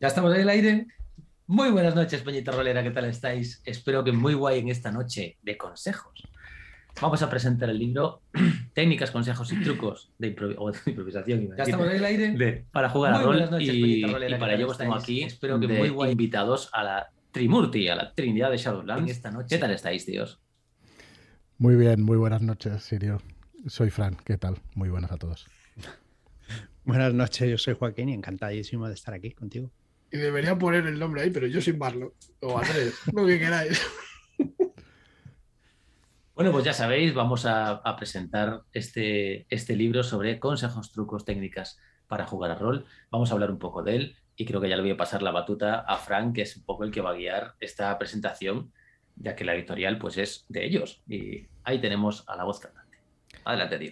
Ya estamos en el aire. Muy buenas noches, Peñita Rolera, ¿qué tal estáis? Espero que muy guay en esta noche de consejos. Vamos a presentar el libro Técnicas, consejos y trucos de, improvisación. Ya estamos en el aire. para jugar a rol y, para ello pues tengo aquí Espero que muy guay invitados a la Trimurti, a la Trinidad de Shadowlands. Esta noche. ¿Qué tal estáis, tíos? Muy bien, muy buenas noches, Sirio. Soy Fran, ¿qué tal? Muy buenas a todos. Buenas noches, yo soy Joaquín y encantadísimo de estar aquí contigo. Y debería poner el nombre ahí, pero yo sin Marlo. O Andrés, lo que queráis. Bueno, pues ya sabéis, vamos a, presentar este, este libro sobre consejos, trucos, técnicas para jugar a rol. Vamos a hablar un poco de él y creo que ya le voy a pasar la batuta a Frank, que es un poco el que va a guiar esta presentación, ya que la editorial pues es de ellos. Y ahí tenemos a la voz cantante. Adelante, tío.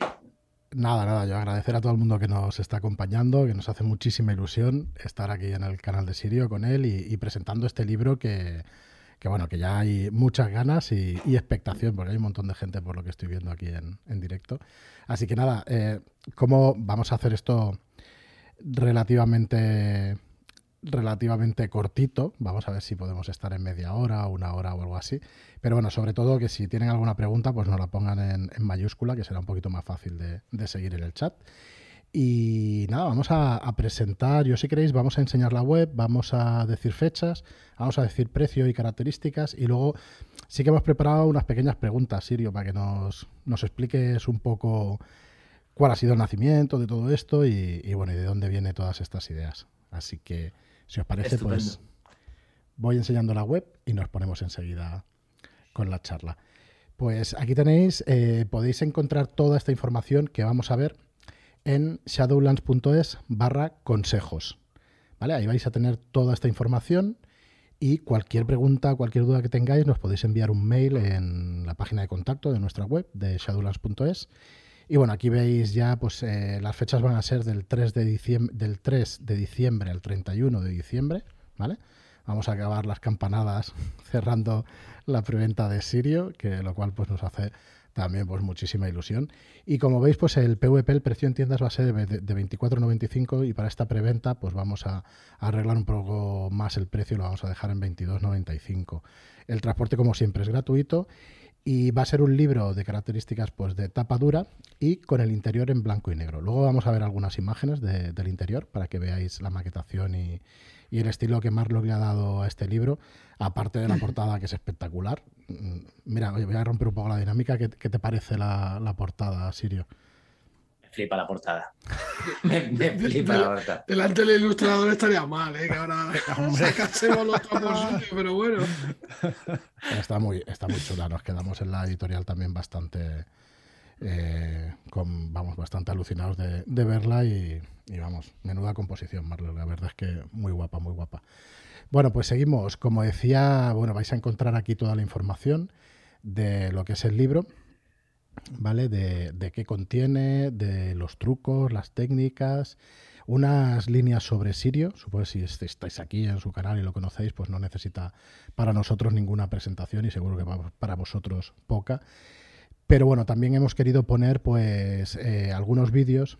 Nada, nada, yo agradecer a todo el mundo que nos está acompañando, que nos hace muchísima ilusión estar aquí en el canal de Sirio con él y, presentando este libro que, bueno, que ya hay muchas ganas y, expectación, porque hay un montón de gente por lo que estoy viendo aquí en, directo. Así que nada, eh, ¿cómo vamos a hacer esto relativamente relativamente cortito. Vamos a ver si podemos estar en media hora, una hora o algo así. Pero bueno, sobre todo que si tienen alguna pregunta, pues nos la pongan en, mayúscula, que será un poquito más fácil de, seguir en el chat. Y nada, vamos a, presentar, yo si queréis, vamos a enseñar la web, vamos a decir fechas, vamos a decir precio y características y luego sí que hemos preparado unas pequeñas preguntas, Sirio, para que nos, nos expliques un poco cuál ha sido el nacimiento de todo esto y, bueno, y de dónde vienen todas estas ideas. Así que si os parece, pues voy enseñando la web y nos ponemos enseguida con la charla. Pues aquí tenéis, eh, podéis encontrar toda esta información que vamos a ver en shadowlands.es barra consejos. ¿Vale? Ahí vais a tener toda esta información y cualquier pregunta, cualquier duda que tengáis, nos podéis enviar un mail en la página de contacto de nuestra web de shadowlands.es y bueno, aquí veis ya, pues eh, las fechas van a ser del 3 de diciembre, del 3 de diciembre al 31 de diciembre, ¿vale? Vamos a acabar las campanadas cerrando la preventa de Sirio, que lo cual pues nos hace también pues muchísima ilusión. Y como veis, pues el PVP, el precio en tiendas va a ser de, de 24.95 y para esta preventa pues vamos a, arreglar un poco más el precio, lo vamos a dejar en 22.95. El transporte como siempre es gratuito y va a ser un libro de características pues de tapa dura y con el interior en blanco y negro. Luego vamos a ver algunas imágenes del interior para que veáis la maquetación y, el estilo que Marlock le ha dado a este libro, aparte de la portada que es espectacular. Mm, mira, voy a romper un poco la dinámica. ¿Qué, te parece la, la portada, Sirio? Flipa la portada. me, flipa la portada. Delante del ilustrador estaría mal, ¿eh? que ahora sacásemos los trapos pero bueno. Está muy, está muy chula. Nos quedamos en la editorial también bastante. Eh, con, vamos, bastante alucinados de, verla y, vamos, menuda composición, Marlon. La verdad es que muy guapa, muy guapa. Bueno, pues seguimos. Como decía, bueno, vais a encontrar aquí toda la información de lo que es el libro. ¿Vale? De, qué contiene, de los trucos, las técnicas, unas líneas sobre Sirio. Supongo si estáis aquí en su canal y lo conocéis, pues no necesita para nosotros ninguna presentación y seguro que para vosotros poca. Pero bueno, también hemos querido poner pues eh, algunos vídeos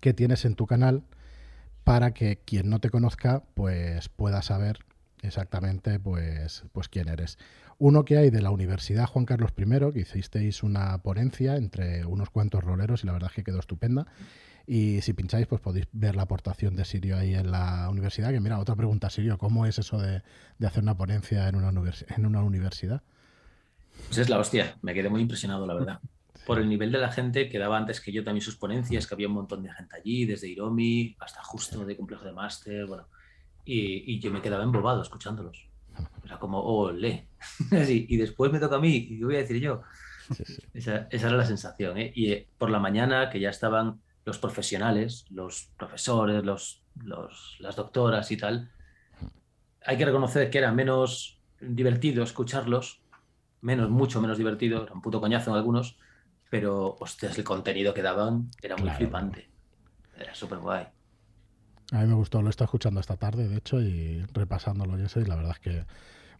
que tienes en tu canal para que quien no te conozca pues pueda saber exactamente pues, pues quién eres. Uno que hay de la Universidad Juan Carlos I, que hicisteis una ponencia entre unos cuantos roleros y la verdad es que quedó estupenda. Y si pincháis, pues podéis ver la aportación de Sirio ahí en la universidad. Que mira, otra pregunta, Sirio, ¿cómo es eso de, hacer una ponencia en una, en una universidad? Pues es la hostia, me quedé muy impresionado, la verdad. Por el nivel de la gente que daba antes que yo también sus ponencias, que había un montón de gente allí, desde Iromi hasta justo de complejo de máster, bueno. Y, y yo me quedaba embobado escuchándolos. Era como, ole. y después me toca a mí, y voy a decir yo. Esa, era la sensación. ¿eh? Y eh, por la mañana, que ya estaban los profesionales, los profesores, los, las doctoras y tal, hay que reconocer que era menos divertido escucharlos, menos, mucho menos divertido, era un puto coñazo en algunos, pero, hostias, el contenido que daban era muy flipante. Era súper guay. A mí me gustó, lo he estado escuchando esta tarde, de hecho, y repasándolo y eso, y la verdad es que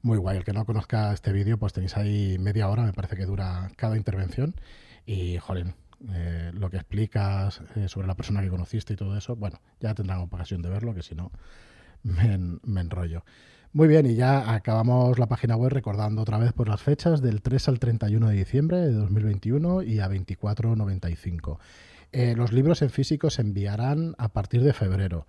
muy guay. El que no conozca este vídeo, pues tenéis ahí media hora, me parece que dura cada intervención. Y, joder, eh, lo que explicas eh, sobre la persona que conociste y todo eso, bueno, ya tendrán ocasión de verlo, que si no, me, enrollo. Muy bien, y ya acabamos la página web recordando otra vez por las fechas del 3 al 31 de diciembre de 2021 y a 24.95. Eh, los libros en físico se enviarán a partir de febrero.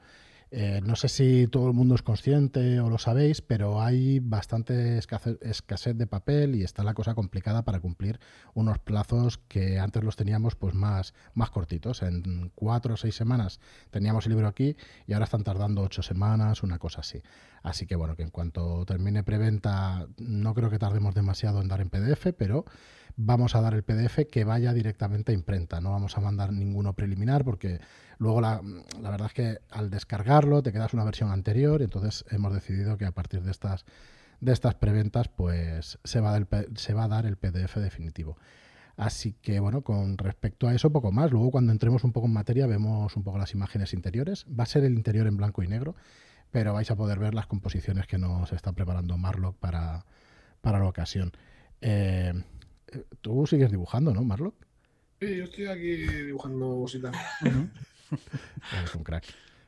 Eh, no sé si todo el mundo es consciente o lo sabéis, pero hay bastante escasez de papel y está la cosa complicada para cumplir unos plazos que antes los teníamos pues más, más cortitos. En cuatro o seis semanas teníamos el libro aquí y ahora están tardando ocho semanas, una cosa así. Así que bueno, que en cuanto termine preventa, no creo que tardemos demasiado en dar en PDF, pero vamos a dar el PDF que vaya directamente a imprenta. No vamos a mandar ninguno preliminar porque luego la, verdad es que al descargarlo te quedas una versión anterior. Entonces hemos decidido que a partir de estas, de estas preventas pues se va, se va a dar el PDF definitivo. Así que bueno, con respecto a eso, poco más. Luego cuando entremos un poco en materia vemos un poco las imágenes interiores. Va a ser el interior en blanco y negro, pero vais a poder ver las composiciones que nos está preparando Marlock para, para la ocasión. Eh, Tú sigues dibujando, ¿no, Marlock? Sí, yo estoy aquí dibujando cositas. Eres un crack.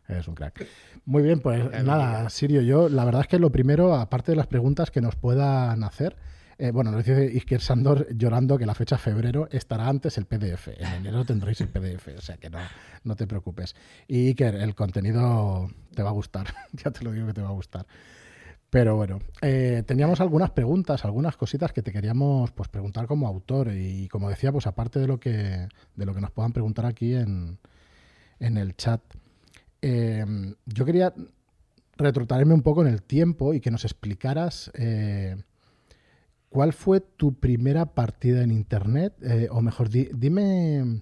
Eres un crack. Muy bien, pues nada, Sirio, yo la verdad es que lo primero, aparte de las preguntas que nos puedan hacer, eh, bueno, nos dice Isker Sandor llorando que la fecha febrero estará antes el PDF. En enero tendréis el PDF, o sea que no, no te preocupes. Y Iker, el contenido te va a gustar, ya te lo digo que te va a gustar. Pero bueno, eh, teníamos algunas preguntas, algunas cositas que te queríamos pues, preguntar como autor. Y como decía, pues aparte de lo que, de lo que nos puedan preguntar aquí en, el chat, em, yo quería retrotraerme un poco en el tiempo y que nos explicaras eh, cuál fue tu primera partida en Internet. Eh, o mejor, dime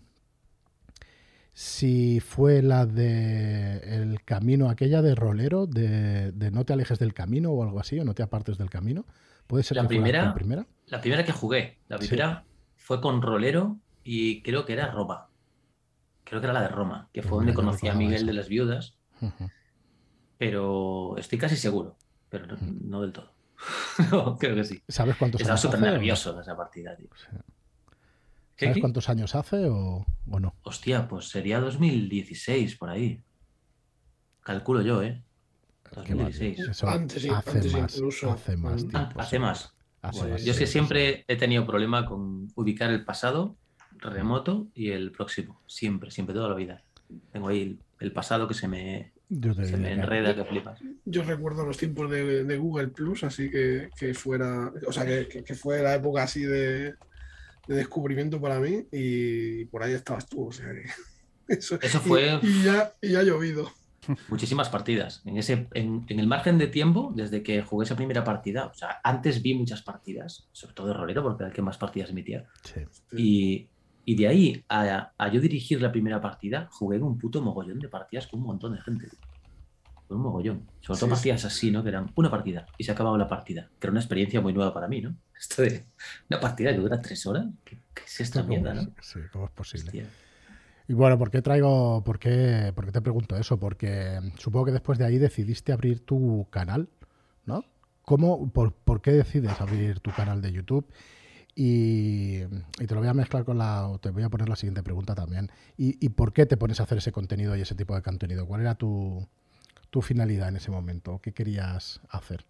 si fue la de el camino, aquella de rolero, de, no te alejes del camino o algo así, o no te apartes del camino. ¿Puede ser la, primera, la primera? La primera que jugué. La primera fue con rolero y creo que era Roma. Creo que era la de Roma, que fue donde conocí a Miguel de las Viudas. Pero estoy casi seguro, pero no, del todo. creo que sí. ¿Sabes cuántos Estaba súper nervioso de esa partida, tío. ¿Sabes cuántos años hace o, no? Hostia, pues sería 2016 por ahí. Calculo yo, ¿eh? 2016. antes, hace, más, incluso. hace más. hace más. yo es que siempre he tenido problema con ubicar el pasado remoto y el próximo. Siempre, siempre, toda la vida. Tengo ahí el, pasado que se me, se me enreda, que flipas. Yo recuerdo los tiempos de, Google Plus, así que, fuera. O sea, que, que fue la época así de de descubrimiento para mí y por ahí estabas tú. O sea eso, fue. Y, ya, y ha llovido. Muchísimas partidas. En, ese, en, el margen de tiempo, desde que jugué esa primera partida, o sea, antes vi muchas partidas, sobre todo de rolero, porque era el que más partidas emitía. Y, y, de ahí a, a, yo dirigir la primera partida, jugué un puto mogollón de partidas con un montón de gente un mogollón. Sobre todo partidas así, ¿no? Que eran una partida y se acababa la partida. Que era una experiencia muy nueva para mí, ¿no? Esto de una partida que dura tres horas. ¿Qué, es esta mierda, no? Sí, ¿cómo es posible? Y bueno, ¿por qué traigo, por qué, por qué te pregunto eso? Porque supongo que después de ahí decidiste abrir tu canal, ¿no? ¿Cómo, por, por qué decides abrir tu canal de YouTube? Y, y, te lo voy a mezclar con la, o te voy a poner la siguiente pregunta también. ¿Y, ¿Y, por qué te pones a hacer ese contenido y ese tipo de contenido? ¿Cuál era tu, tu finalidad en ese momento? ¿Qué querías hacer?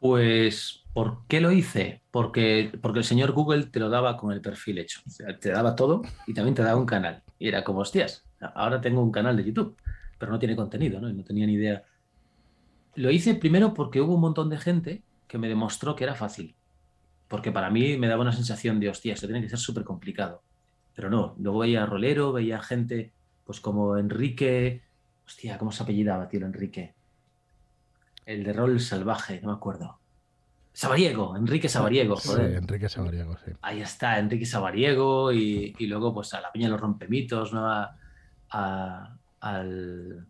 Pues, ¿por qué lo hice? Porque, porque el señor Google te lo daba con el perfil hecho. Te daba todo y también te daba un canal. Y era como, hostias, ahora tengo un canal de YouTube, pero no tiene contenido, ¿no? Y no tenía ni idea. Lo hice primero porque hubo un montón de gente que me demostró que era fácil. Porque para mí me daba una sensación de, hostia, esto tiene que ser súper complicado. Pero no, luego veía a Rolero, veía gente pues como Enrique, Hostia, ¿cómo se apellidaba, tío, Enrique? El de rol salvaje, no me acuerdo. Sabariego, Enrique Sabariego, joder. Sí, Enrique Sabariego, sí. Ahí está, Enrique Sabariego y, luego pues a la Peña de los Rompemitos, ¿no? al...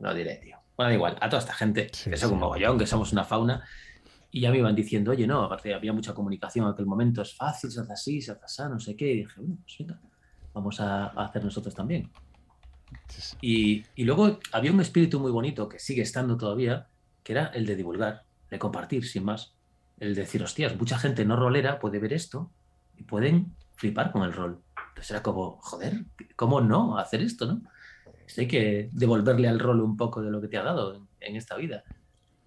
No diré, tío. Bueno, da igual, a toda esta gente, que son un mogollón, que somos una fauna, y ya me iban diciendo, oye, no, aparte había mucha comunicación en aquel momento, es fácil, se hace así, se hace así, no sé qué, y dije, bueno, pues venga, vamos a hacer nosotros también. Y, luego había un espíritu muy bonito que sigue estando todavía, que era el de divulgar, de compartir, sin más. El de decir, hostias, mucha gente no rolera puede ver esto y pueden flipar con el rol. Entonces era como, joder, ¿cómo no hacer esto, no? hay que devolverle al rol un poco de lo que te ha dado en, esta vida.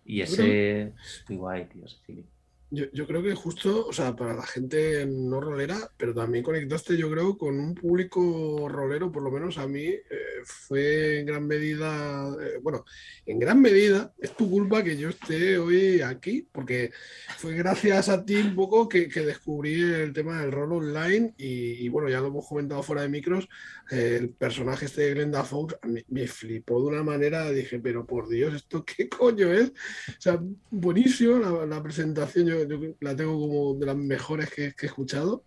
Y ese es muy guay, tío, ese yo, creo que justo, o sea, para la gente no rolera, pero también conectaste, yo creo, con un público rolero, por lo menos a mí, eh, fue en gran medida, eh, bueno, en gran medida es tu culpa que yo esté hoy aquí, porque fue gracias a ti un poco que, descubrí el tema del rol online y, bueno, ya lo hemos comentado fuera de micros, el personaje este de Glenda Fox me, me, flipó de una manera, dije, pero por Dios, ¿esto qué coño es? O sea, buenísimo la, la presentación, yo la tengo como de las mejores que, he escuchado.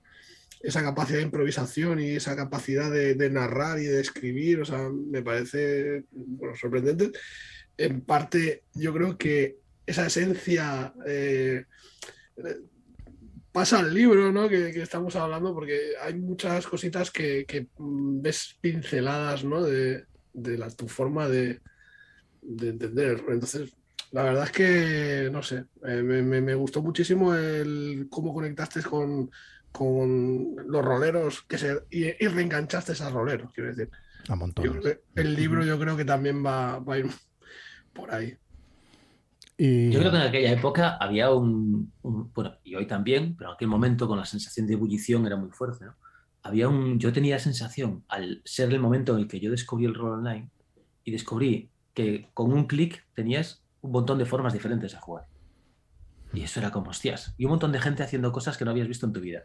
Esa capacidad de improvisación y esa capacidad de, narrar y de escribir, o sea, me parece sorprendente. En parte, yo creo que esa esencia eh, pasa al libro ¿no? que, estamos hablando, porque hay muchas cositas que, ves pinceladas ¿no? de, la, tu forma de, de entender. Entonces, la verdad es que, no sé, eh, me, gustó muchísimo el cómo conectaste con, los roleros que se, y, reenganchaste a roleros, quiero decir. A montón. El libro yo creo que también va, a ir por ahí. Y... Yo creo que en aquella época había un, bueno, y hoy también, pero en aquel momento con la sensación de ebullición era muy fuerte, ¿no? Había un, yo tenía la sensación, al ser el momento en el que yo descubrí el rol online, y descubrí que con un clic tenías un montón de formas diferentes de jugar. Y eso era como, hostias. Y un montón de gente haciendo cosas que no habías visto en tu vida.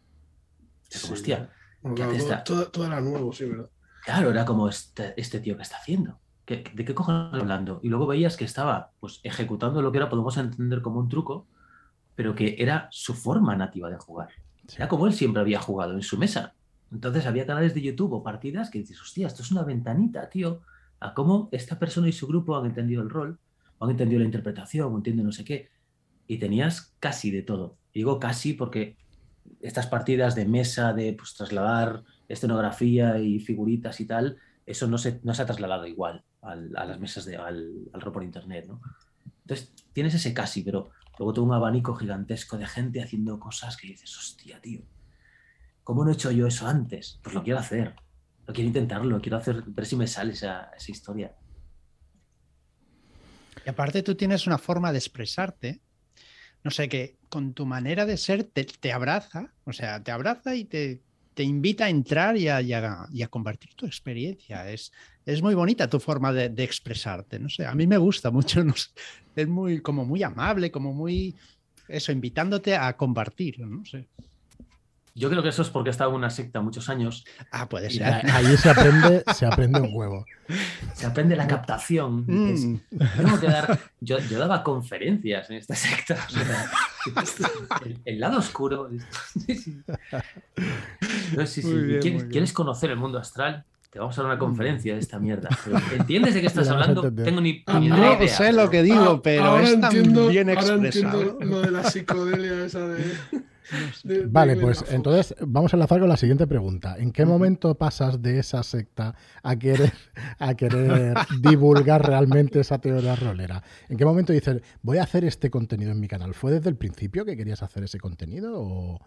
Era como, hostia. todo, era nuevo, sí, ¿verdad? Claro, era como este, este tío que está haciendo. ¿De qué cojones hablando? Y luego veías que estaba pues, ejecutando lo que era, podemos entender como un truco, pero que era su forma nativa de jugar. Era como él siempre había jugado en su mesa. Entonces había canales de YouTube o partidas que dices, hostia, esto es una ventanita, tío, a cómo esta persona y su grupo han entendido el rol han entendido la interpretación, o entienden no sé qué. Y tenías casi de todo. digo casi porque estas partidas de mesa, de pues, trasladar escenografía y figuritas y tal, eso no se, no se ha trasladado igual a las mesas de, al, al por internet, ¿no? Entonces, tienes ese casi, pero luego tengo un abanico gigantesco de gente haciendo cosas que dices, hostia, tío, ¿cómo no he hecho yo eso antes? Pues lo quiero hacer, lo quiero intentarlo, quiero hacer, ver si me sale esa, esa historia. Y aparte tú tienes una forma de expresarte, no sé, que con tu manera de ser te, abraza, o sea, te abraza y te, te invita a entrar y a, y, a, compartir tu experiencia. Es, es muy bonita tu forma de, expresarte, no sé, a mí me gusta mucho, es muy, como muy amable, como muy, eso, invitándote a compartir, no sé. Yo creo que eso es porque he estado en una secta muchos años. Ah, puede ser. Ahí se aprende, se aprende un huevo. Se aprende la captación. Mm. yo, daba conferencias en esta secta. El, lado oscuro. ¿Quieres, conocer el mundo astral? Te vamos a dar una conferencia de esta mierda. ¿Entiendes de qué estás hablando? Tengo ni, idea. No sé lo que digo, ah, pero es tan bien expresado. lo de la psicodelia esa de vale, pues entonces vamos a enlazar con la siguiente pregunta. ¿En qué momento pasas de esa secta a querer, a querer divulgar realmente esa teoría rolera? ¿En qué momento dices, voy a hacer este contenido en mi canal? ¿Fue desde el principio que querías hacer ese contenido o,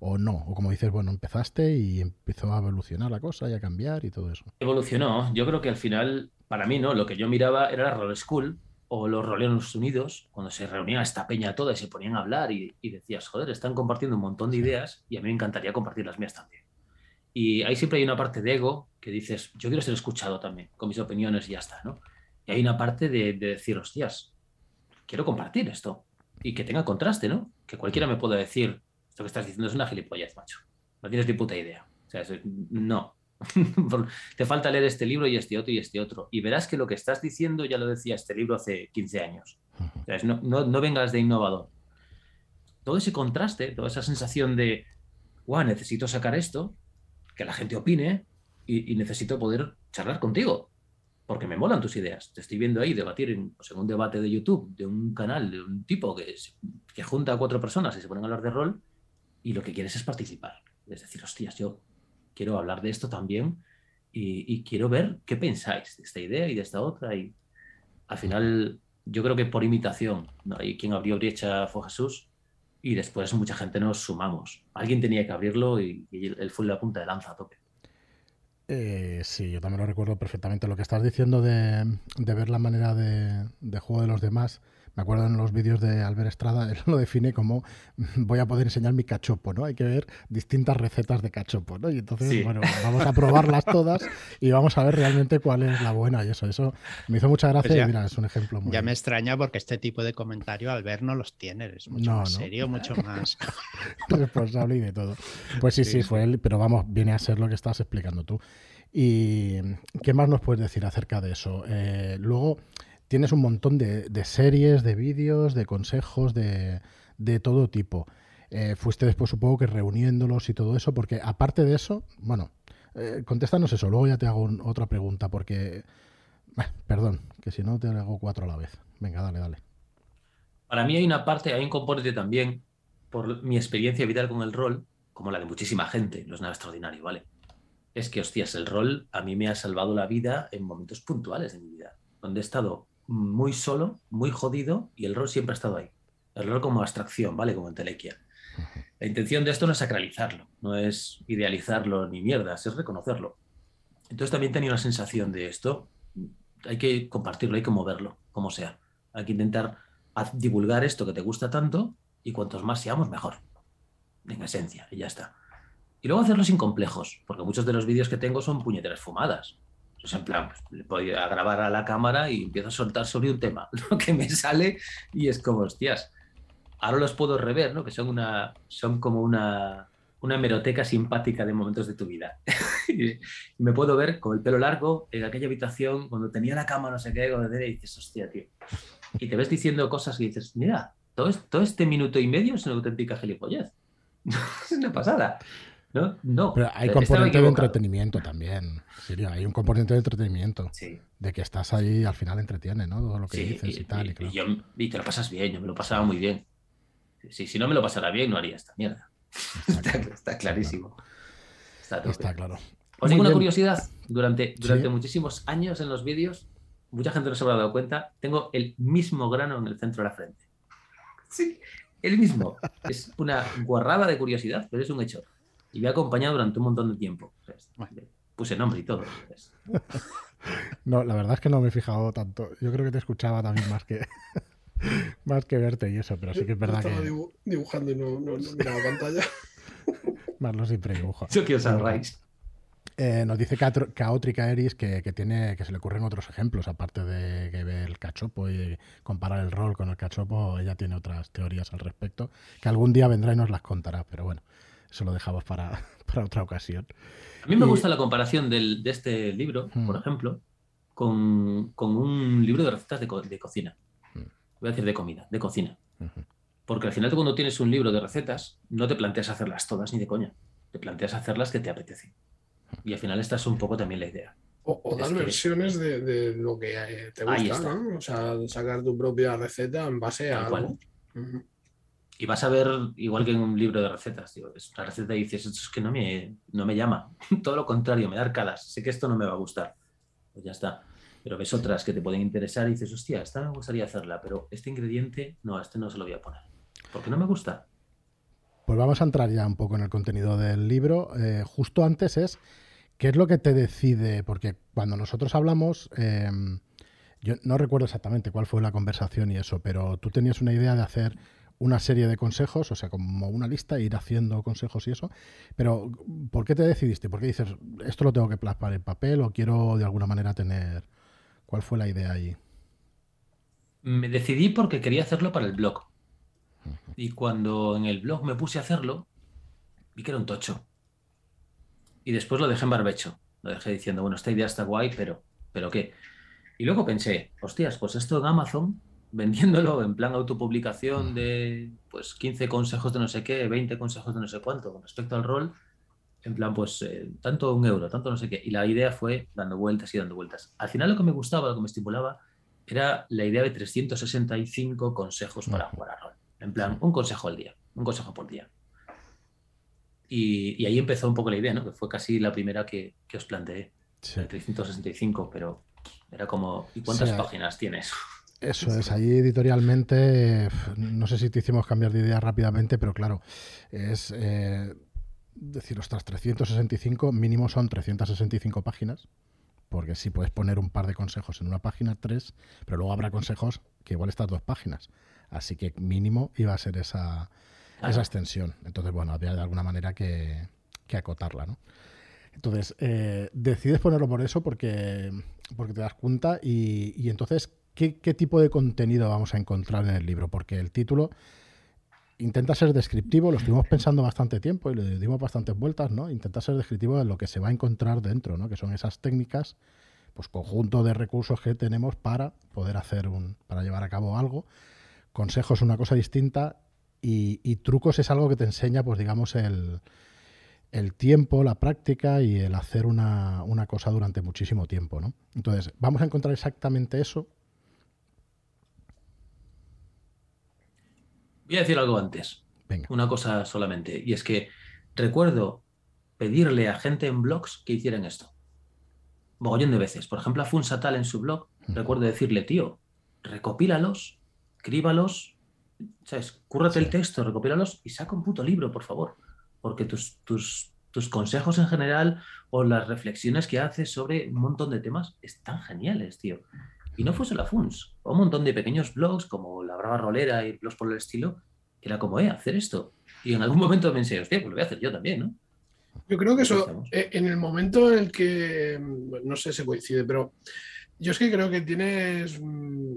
o no? O como dices, bueno, empezaste y empezó a evolucionar la cosa y a cambiar y todo eso. Evolucionó. Yo creo que al final, para mí, ¿no? Lo que yo miraba era la Roll School o los roleros unidos, cuando se reunía esta peña toda y se ponían a hablar y, decías, joder, están compartiendo un montón de ideas y a mí me encantaría compartir las mías también. Y ahí siempre hay una parte de ego que dices, yo quiero ser escuchado también, con mis opiniones y ya está, ¿no? Y hay una parte de, decir, hostias, quiero compartir esto y que tenga contraste, ¿no? Que cualquiera me pueda decir, esto que estás diciendo es una gilipollez, macho. No tienes ni puta idea. O sea, no, Te falta leer este libro y este otro y este otro. Y verás que lo que estás diciendo ya lo decía este libro hace 15 años. no, vengas de innovador. Todo ese contraste, toda esa sensación de, guau, necesito sacar esto, que la gente opine y, necesito poder charlar contigo, porque me molan tus ideas. Te estoy viendo ahí debatir en, pues, un debate de YouTube, de un canal, de un tipo que, que junta a cuatro personas y se ponen a hablar de rol y lo que quieres es participar. Es decir, hostias, yo quiero hablar de esto también y, quiero ver qué pensáis de esta idea y de esta otra. Y al final, yo creo que por imitación, ¿no? y quien abrió brecha fue Jesús y después mucha gente nos sumamos. Alguien tenía que abrirlo y, él fue la punta de lanza a tope. Eh, sí, yo también lo recuerdo perfectamente. Lo que estás diciendo de, ver la manera de, de, juego de los demás me acuerdo en los vídeos de Albert Estrada, él lo define como voy a poder enseñar mi cachopo, ¿no? Hay que ver distintas recetas de cachopo, ¿no? Y entonces, bueno, vamos a probarlas todas y vamos a ver realmente cuál es la buena y eso. Eso me hizo mucha gracia pues mira, es un ejemplo muy... Ya me extraña porque este tipo de comentario Albert no los tiene, es mucho más serio, mucho más... responsable y de todo. Pues sí, sí, fue él, pero vamos, viene a ser lo que estás explicando tú. ¿Y qué más nos puedes decir acerca de eso? Eh, luego tienes un montón de, series, de vídeos, de consejos, de, todo tipo. Eh, fuiste después, supongo que reuniéndolos y todo eso, porque aparte de eso, bueno, eh, contéstanos eso, luego ya te hago otra pregunta, porque, perdón, que si no te hago cuatro a la vez. Venga, dale, dale. Para mí hay una parte, hay un componente también, por mi experiencia vital con el rol, como la de muchísima gente, no es nada extraordinario, ¿vale? Es que, hostias, el rol a mí me ha salvado la vida en momentos puntuales de mi vida, donde he estado muy solo, muy jodido y el rol siempre ha estado ahí. El rol como abstracción, ¿vale? Como en telequia. La intención de esto no es sacralizarlo, no es idealizarlo ni mierdas, es reconocerlo. Entonces también tenía una sensación de esto, hay que compartirlo, hay que moverlo, como sea. Hay que intentar divulgar esto que te gusta tanto y cuantos más seamos, mejor. En esencia, y ya está. Y luego hacerlo sin complejos, porque muchos de los vídeos que tengo son puñeteras fumadas. Pues en plan, pues, le voy a grabar a la cámara y empiezo a soltar sobre un tema, lo que me sale y es como, hostias, ahora los puedo rever, ¿no? Que son una, son como una, una hemeroteca simpática de momentos de tu vida. me puedo ver con el pelo largo en aquella habitación cuando tenía la cama, no sé qué, y dices, hostia, tío. Y te ves diciendo cosas y dices, mira, todo, todo este minuto y medio es una auténtica gilipollez. es una pasada. ¿No? No. Pero hay componente de entretenimiento también. hay un componente de entretenimiento. De que estás ahí al final entretiene, ¿no? Todo lo que dices y, tal. Y, te lo pasas bien, yo me lo pasaba muy bien. Si, si no me lo pasara bien, no haría esta mierda. está, clarísimo. Está, claro. Os digo una curiosidad. Durante, durante muchísimos años en los vídeos, mucha gente no se habrá dado cuenta, tengo el mismo grano en el centro de la frente. Sí, el mismo. Es una guarrada de curiosidad, pero es un hecho y me ha acompañado durante un montón de tiempo. Puse nombre y todo. No, la verdad es que no me he fijado tanto. Yo creo que te escuchaba también más que más que verte y eso, pero sí que es verdad estaba que. dibujando y no, no, miraba pantalla. Marlo siempre dibuja. Yo quiero eh, nos dice Caótrica Eris que, que, tiene, que se le ocurren otros ejemplos, aparte de que ve el cachopo y comparar el rol con el cachopo, ella tiene otras teorías al respecto, que algún día vendrá y nos las contará, pero bueno, eso lo dejamos para, otra ocasión. A mí me gusta la comparación de este libro, por mm. ejemplo, con, un libro de recetas de, cocina. Mm. Voy a decir de comida, de cocina. Porque al final cuando tienes un libro de recetas, no te planteas hacerlas todas ni de coña. Te planteas hacerlas que te apetecen. Y al final esta es un poco también la idea. O, dar versiones de, lo que eh, te gusta, ¿no? O sea, sacar tu propia receta en base a algo y vas a ver, igual que en un libro de recetas, digo, es una receta y dices, esto es que no me, no me llama. Todo lo contrario, me da arcadas. Sé que esto no me va a gustar. Pues ya está. Pero ves otras que te pueden interesar y dices, hostia, esta me gustaría hacerla, pero este ingrediente, no, este no se lo voy a poner. Porque no me gusta. Pues vamos a entrar ya un poco en el contenido del libro. Eh, justo antes es, ¿qué es lo que te decide? Porque cuando nosotros hablamos, em, yo no recuerdo exactamente cuál fue la conversación y eso, pero tú tenías una idea de hacer una serie de consejos, o sea, como una lista, ir haciendo consejos y eso. Pero, ¿por qué te decidiste? ¿Por qué dices, esto lo tengo que plasmar en papel o quiero de alguna manera tener... ¿Cuál fue la idea ahí? Me decidí porque quería hacerlo para el blog. Y cuando en el blog me puse a hacerlo, vi que era un tocho. Y después lo dejé en barbecho. Lo dejé diciendo, bueno, esta idea está guay, pero, ¿pero qué? Y luego pensé, hostias, pues esto en Amazon vendiéndolo en plan autopublicación de pues 15 consejos de no sé qué, 20 consejos de no sé cuánto con respecto al rol, en plan pues eh, tanto un euro, tanto no sé qué. Y la idea fue dando vueltas y dando vueltas. Al final lo que me gustaba, lo que me estimulaba, era la idea de 365 consejos para jugar a rol. En plan, un consejo al día, un consejo por día. Y, ahí empezó un poco la idea, ¿no? Que fue casi la primera que, os planteé. 365, pero era como, ¿y cuántas páginas tienes? Eso es, ahí editorialmente, no sé si te hicimos cambiar de idea rápidamente, pero claro, es... Eh, decir, ostras, 365, mínimo son 365 páginas, porque si puedes poner un par de consejos en una página, tres, pero luego habrá consejos que igual estas dos páginas. Así que mínimo iba a ser esa, esa extensión. Entonces, bueno, había de alguna manera que, acotarla, ¿no? Entonces, eh, decides ponerlo por eso porque, porque te das cuenta y, y entonces, ¿qué, ¿qué, tipo de contenido vamos a encontrar en el libro? Porque el título intenta ser descriptivo, lo estuvimos pensando bastante tiempo y le dimos bastantes vueltas, ¿no? Intenta ser descriptivo de lo que se va a encontrar dentro, ¿no? Que son esas técnicas, pues conjunto de recursos que tenemos para poder hacer un, para llevar a cabo algo. Consejos una cosa distinta y, trucos es algo que te enseña, pues digamos, el, el tiempo, la práctica y el hacer una, una, cosa durante muchísimo tiempo, ¿no? Entonces, vamos a encontrar exactamente eso Voy a decir algo antes. Una cosa solamente. Y es que recuerdo pedirle a gente en blogs que hicieran esto. Mogollón de veces. Por ejemplo, a Funsatal en su blog, recuerdo decirle, tío, recopílalos, escríbalos, ¿sabes? Cúrrate el texto, recopílalos y saca un puto libro, por favor. Porque tus, tus, tus consejos en general o las reflexiones que haces sobre un montón de temas están geniales, tío. Y no fue solo FUNS, un montón de pequeños blogs como La Brava Rolera y blogs por el estilo, que era como, eh, hacer esto. Y en algún momento pensé, hostia, pues lo voy a hacer yo también, ¿no? Yo creo que eso, eh, en el momento en el que, no sé si coincide, pero yo es que creo que tienes, mm,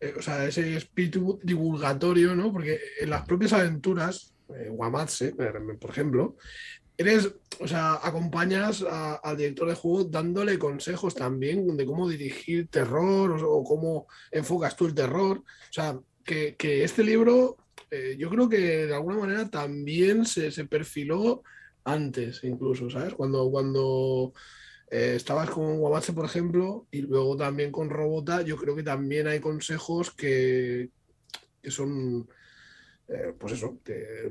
eh, o sea, ese espíritu divulgatorio, ¿no? Porque en las propias aventuras, eh, Guamatse, por ejemplo, eres, o sea, acompañas al director de juego dándole consejos también de cómo dirigir terror o, cómo enfocas tú el terror. O sea, que, este libro eh, yo creo que de alguna manera también se, perfiló antes, incluso, ¿sabes? Cuando, cuando eh, estabas con Guabache, por ejemplo, y luego también con Robota, yo creo que también hay consejos que, que son eh, pues eso,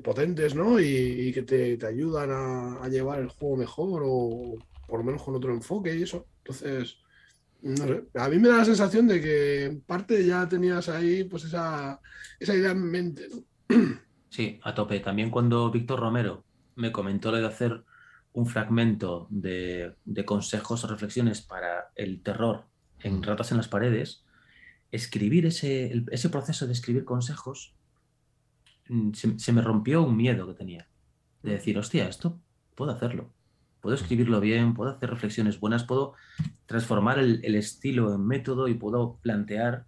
potentes, ¿no? Y, que te, ayudan a, llevar el juego mejor o por lo menos con otro enfoque y eso. Entonces, no sé, a mí me da la sensación de que en parte ya tenías ahí pues esa, esa idea en mente, Sí, a tope. También cuando Víctor Romero me comentó lo de hacer un fragmento de, consejos o reflexiones para el terror en Ratas en las Paredes, escribir ese, ese proceso de escribir consejos Mm, se, me rompió un miedo que tenía. De decir, hostia, esto puedo hacerlo. Puedo escribirlo bien, puedo hacer reflexiones buenas, puedo transformar el, estilo en método y puedo plantear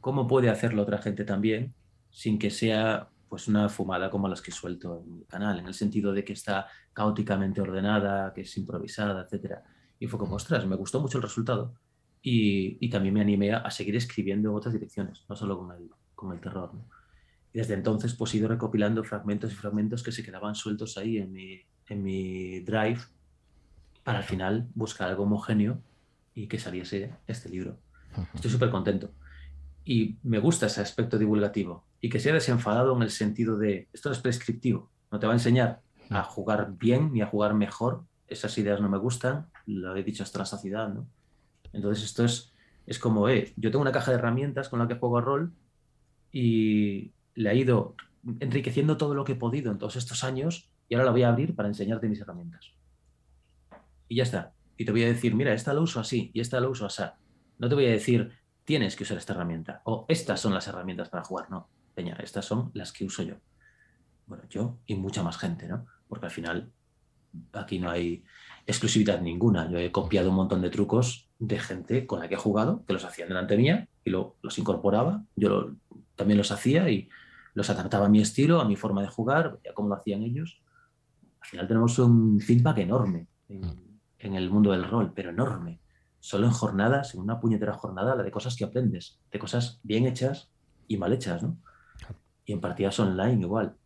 cómo puede hacerlo otra gente también sin que sea pues una fumada como las que suelto en mi canal, en el sentido de que está caóticamente ordenada, que es improvisada, etc. Y fue como, ostras, me gustó mucho el resultado y, también me animé a, seguir escribiendo en otras direcciones, no solo con el, con el terror. ¿no? Desde entonces pues he ido recopilando fragmentos y fragmentos que se quedaban sueltos ahí en mi, en mi drive para al final buscar algo homogéneo y que saliese este libro. Estoy súper contento. Y me gusta ese aspecto divulgativo y que sea desenfadado en el sentido de, esto no es prescriptivo, no te va a enseñar a jugar bien ni a jugar mejor, esas ideas no me gustan, lo he dicho hasta la saciedad, ¿no? Entonces esto es, es como, eh, yo tengo una caja de herramientas con la que juego a rol y, le ha ido enriqueciendo todo lo que he podido en todos estos años y ahora la voy a abrir para enseñarte mis herramientas. Y ya está. Y te voy a decir, mira, esta lo uso así y esta lo uso así. No te voy a decir, tienes que usar esta herramienta o estas son las herramientas para jugar. No, Peña, estas son las que uso yo. Bueno, yo y mucha más gente, ¿no? Porque al final aquí no hay exclusividad ninguna. Yo he copiado un montón de trucos de gente con la que he jugado, que los hacían delante mía y lo, los incorporaba. Yo también los hacía y los adaptaba a mi estilo, a mi forma de jugar, a cómo lo hacían ellos. Al final tenemos un feedback enorme en, el mundo del rol, pero enorme. Solo en jornadas, en una puñetera jornada, la de cosas que aprendes, de cosas bien hechas y mal hechas, ¿no? Y en partidas online igual.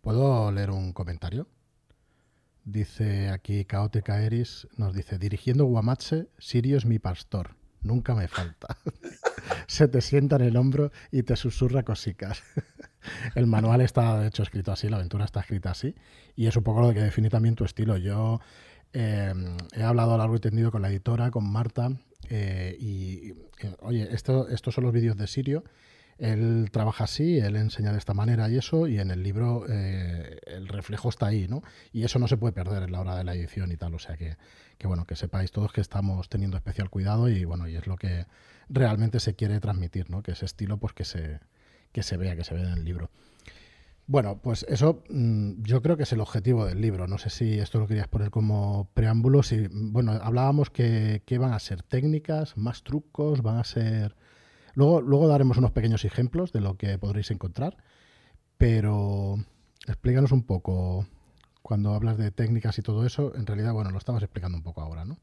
¿Puedo leer un comentario? Dice aquí Caoteca Eris, nos dice, dirigiendo Guamache, Sirio es mi pastor, nunca me falta. Se te sienta en el hombro y te susurra cositas. el manual está, de hecho, escrito así, la aventura está escrita así, y es un poco lo que define también tu estilo. Yo em, he hablado largo y tendido con la editora, con Marta, eh, y, oye, esto, estos son los vídeos de Sirio. Él trabaja así, él enseña de esta manera y eso, y en el libro eh, el reflejo está ahí, ¿no? Y eso no se puede perder en la hora de la edición y tal, o sea que, que, bueno, que sepáis todos que estamos teniendo especial cuidado y bueno, y es lo que realmente se quiere transmitir, ¿no? Que ese estilo, pues que se, que se vea, que se vea en el libro. Bueno, pues eso mm, yo creo que es el objetivo del libro. No sé si esto lo querías poner como preámbulo. Si, bueno, hablábamos que, que van a ser técnicas, más trucos, van a ser Luego, luego daremos unos pequeños ejemplos de lo que podréis encontrar, pero explícanos un poco, cuando hablas de técnicas y todo eso, en realidad, bueno, lo estamos explicando un poco ahora, ¿no?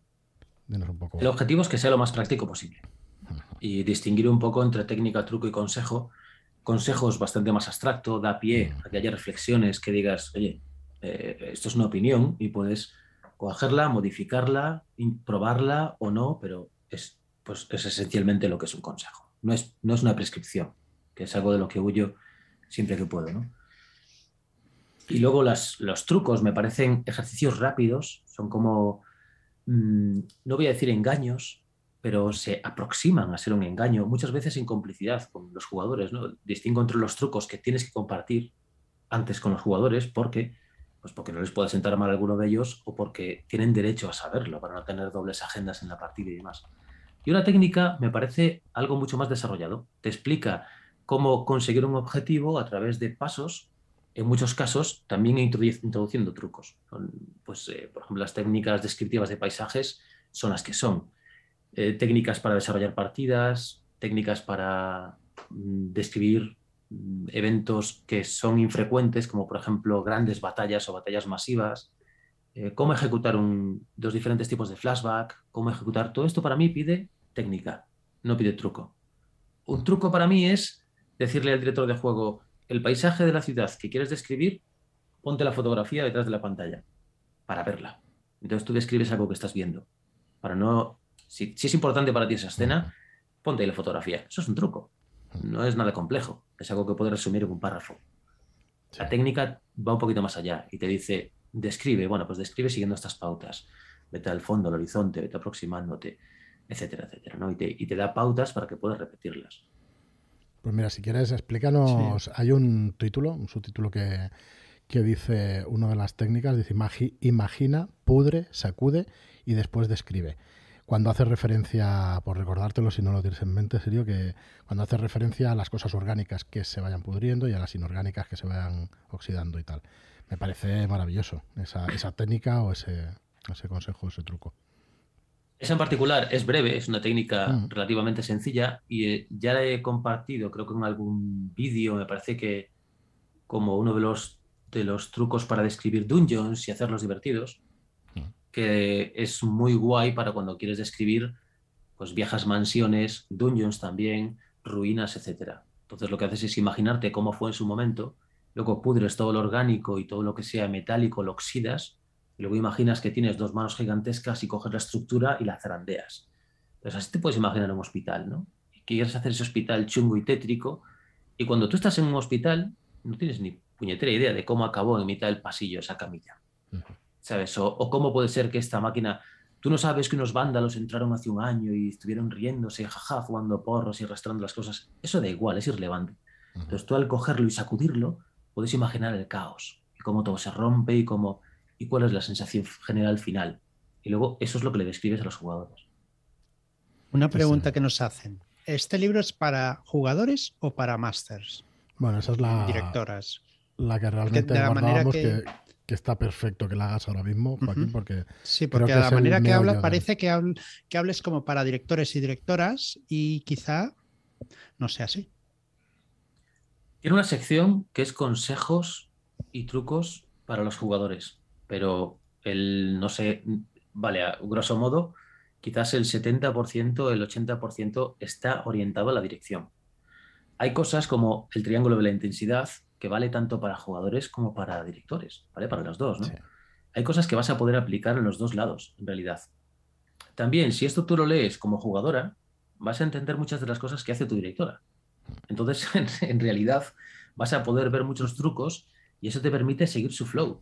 un poco. El objetivo es que sea lo más práctico posible y distinguir un poco entre técnica, truco y consejo. Consejo es bastante más abstracto, da pie a que haya reflexiones que digas, oye, eh, esto es una opinión y puedes cogerla, modificarla, probarla o no, pero es, pues, es esencialmente lo que es un consejo no es, no es una prescripción, que es algo de lo que huyo siempre que puedo. ¿no? Y luego las, los trucos me parecen ejercicios rápidos, son como, mm, no voy a decir engaños, pero se aproximan a ser un engaño, muchas veces en complicidad con los jugadores. ¿no? Distingo entre los trucos que tienes que compartir antes con los jugadores porque, pues porque no les puede sentar mal alguno de ellos o porque tienen derecho a saberlo para no tener dobles agendas en la partida y demás. Y una técnica me parece algo mucho más desarrollado. Te explica cómo conseguir un objetivo a través de pasos, en muchos casos también introduciendo trucos. Pues, eh, por ejemplo, las técnicas descriptivas de paisajes son las que son. Eh, técnicas para desarrollar partidas, técnicas para mm, describir mm, eventos que son infrecuentes, como por ejemplo grandes batallas o batallas masivas, eh, cómo ejecutar dos diferentes tipos de flashback, cómo ejecutar todo esto para mí pide técnica, no pide truco. Un truco para mí es decirle al director de juego, el paisaje de la ciudad que quieres describir, ponte la fotografía detrás de la pantalla para verla. Entonces tú describes algo que estás viendo. Para no, si, es importante para ti esa escena, ponte ahí la fotografía. Eso es un truco. No es nada complejo. Es algo que puedes resumir en un párrafo. La técnica va un poquito más allá y te dice, describe, bueno, pues describe siguiendo estas pautas. Vete al fondo, al horizonte, vete aproximándote, etcétera, etcétera, ¿no? Y te, da pautas para que puedas repetirlas. Pues mira, si quieres, explícanos. Hay un título, un subtítulo que, que dice una de las técnicas, dice imagina, pudre, sacude y después describe. Cuando hace referencia, por recordártelo si no lo tienes en mente, serio que cuando hace referencia a las cosas orgánicas que se vayan pudriendo y a las inorgánicas que se vayan oxidando y tal. Me parece maravilloso esa, esa técnica o ese, ese consejo, ese truco. Esa en particular es breve, es una técnica mm. relativamente sencilla y eh, ya la he compartido, creo que en algún vídeo, me parece que como uno de los, de los trucos para describir dungeons y hacerlos divertidos, mm. que es muy guay para cuando quieres describir pues viejas mansiones, dungeons también, ruinas, etc. Entonces lo que haces es imaginarte cómo fue en su momento luego pudres todo lo orgánico y todo lo que sea metálico, lo oxidas, y luego imaginas que tienes dos manos gigantescas y coges la estructura y la zarandeas. Entonces así te puedes imaginar un hospital, ¿no? Y quieres hacer ese hospital chungo y tétrico, y cuando tú estás en un hospital, no tienes ni puñetera idea de cómo acabó en mitad del pasillo esa camilla. ¿Sabes? O, o, cómo puede ser que esta máquina... Tú no sabes que unos vándalos entraron hace un año y estuvieron riéndose, jaja, jugando porros y arrastrando las cosas. Eso da igual, es irrelevante. Entonces tú al cogerlo y sacudirlo, puedes imaginar el caos y cómo todo se rompe y cómo y cuál es la sensación general final. Y luego eso es lo que le describes a los jugadores. Una pregunta que nos hacen. ¿Este libro es para jugadores o para masters? Bueno, esa es la directoras. La que realmente de que... que... está perfecto que la hagas ahora mismo, Joaquín, porque sí, porque de la manera que habla parece que, que hables como para directores y directoras y quizá no sea así. Tiene una sección que es consejos y trucos para los jugadores, pero el, no sé, vale, a grosso modo, quizás el 70%, el 80% está orientado a la dirección. Hay cosas como el triángulo de la intensidad, que vale tanto para jugadores como para directores, ¿vale? Para los dos, ¿no? Hay cosas que vas a poder aplicar en los dos lados, en realidad. También, si esto tú lo lees como jugadora, vas a entender muchas de las cosas que hace tu directora. Entonces, en, realidad, vas a poder ver muchos trucos y eso te permite seguir su flow.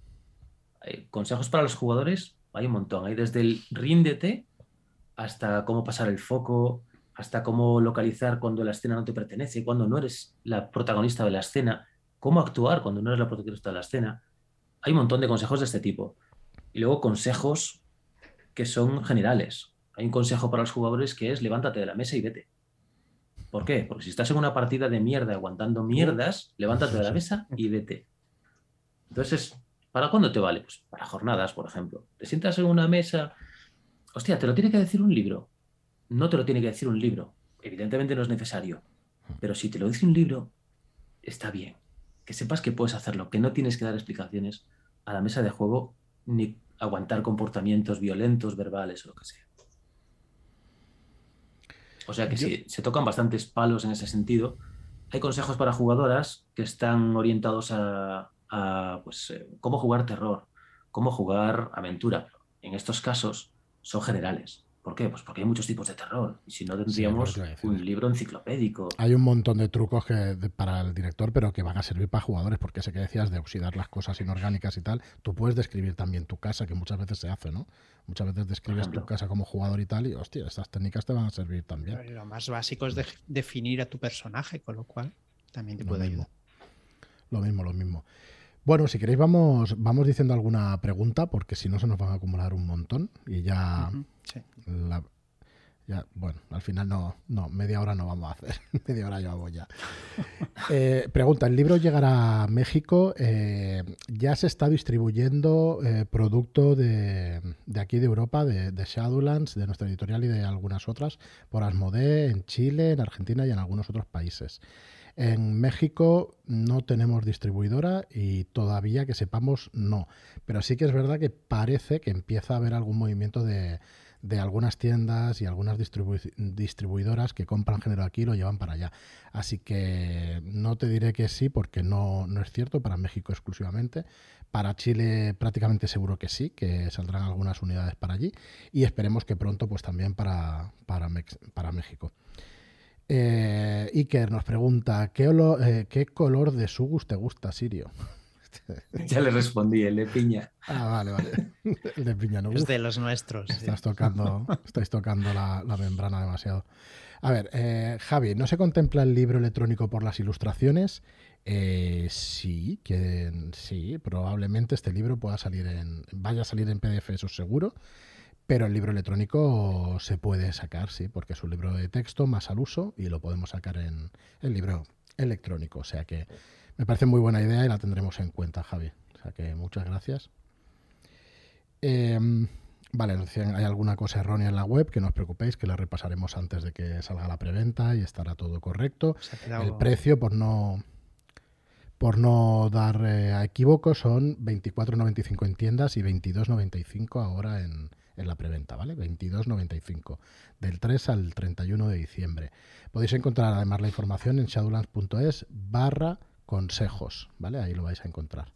consejos para los jugadores hay un montón. Hay desde el ríndete hasta cómo pasar el foco, hasta cómo localizar cuando la escena no te pertenece, cuando no eres la protagonista de la escena, cómo actuar cuando no eres la protagonista de la escena. Hay un montón de consejos de este tipo. Y luego consejos que son generales. Hay un consejo para los jugadores que es levántate de la mesa y vete. ¿Por qué? Porque si estás en una partida de mierda aguantando mierdas, levántate de la mesa y vete. Entonces, ¿para cuándo te vale? Pues para jornadas, por ejemplo. Te sientas en una mesa. Hostia, te lo tiene que decir un libro no te lo tiene que decir un libro. Evidentemente no es necesario. Pero si te lo dice un libro, está bien. Que sepas que puedes hacerlo, que no tienes que dar explicaciones a la mesa de juego ni aguantar comportamientos violentos, verbales o lo que sea. O sea que sí, se tocan bastantes palos en ese sentido. Hay consejos para jugadoras que están orientados a, pues, eh, cómo jugar terror, cómo jugar aventura. En estos casos son generales. ¿Por qué? Pues porque hay muchos tipos de terror. Y si no, tendríamos un libro enciclopédico. Hay un montón de trucos que, para el director, pero que van a servir para jugadores, porque sé que decías de oxidar las cosas inorgánicas y tal. Tú puedes describir también tu casa, que muchas veces se hace, ¿no? Muchas veces describes tu casa como jugador y tal, y hostia, estas técnicas te van a servir también. lo más básico es definir a tu personaje, con lo cual también te puede ayudar. Lo mismo, lo mismo. Bueno, si queréis vamos, vamos diciendo alguna pregunta, porque si no se nos van a acumular un montón y ya, ya bueno, al final no, no, media hora no vamos a hacer, media hora llevamos ya. Eh, pregunta, ¿el libro llegará a México? Eh, ya se está distribuyendo eh, producto de, de, aquí de Europa, de, de, Shadowlands, de nuestra editorial y de algunas otras, por Asmodee, en Chile, en Argentina y en algunos otros países. En México no tenemos distribuidora y todavía que sepamos no. Pero sí que es verdad que parece que empieza a haber algún movimiento de, algunas tiendas y algunas distribuidoras que compran género aquí y lo llevan para allá. Así que no te diré que sí, porque no, no es cierto, para México exclusivamente. Para Chile prácticamente seguro que sí, que saldrán algunas unidades para allí. Y esperemos que pronto pues también para, para México. Eh, Iker nos pregunta, ¿qué, eh, ¿qué color de Sugus te gusta, Sirio? Ya le respondí, el de piña. Ah, vale, vale. El de piña no. Es de los nuestros. Estás tocando, estáis tocando la, membrana demasiado. A ver, eh, Javi, ¿no se contempla el libro electrónico por las ilustraciones? Eh, sí, que sí, probablemente este libro pueda salir en, vaya a salir en PDF, eso seguro. Pero el libro electrónico se puede sacar, sí, porque es un libro de texto más al uso y lo podemos sacar en el libro electrónico. O sea que me parece muy buena idea y la tendremos en cuenta, Javi. O sea que muchas gracias. Em, vale, hay alguna cosa errónea en la web, que no os preocupéis, que la repasaremos antes de que salga la preventa y estará todo correcto. El precio, por no por no dar eh, a equívoco, son 24.95 en tiendas y 22.95 ahora en, en la preventa, ¿vale? 22.95, del 3 al 31 de diciembre. Podéis encontrar además la información en shadowlands.es barra consejos, ¿vale? Ahí lo vais a encontrar.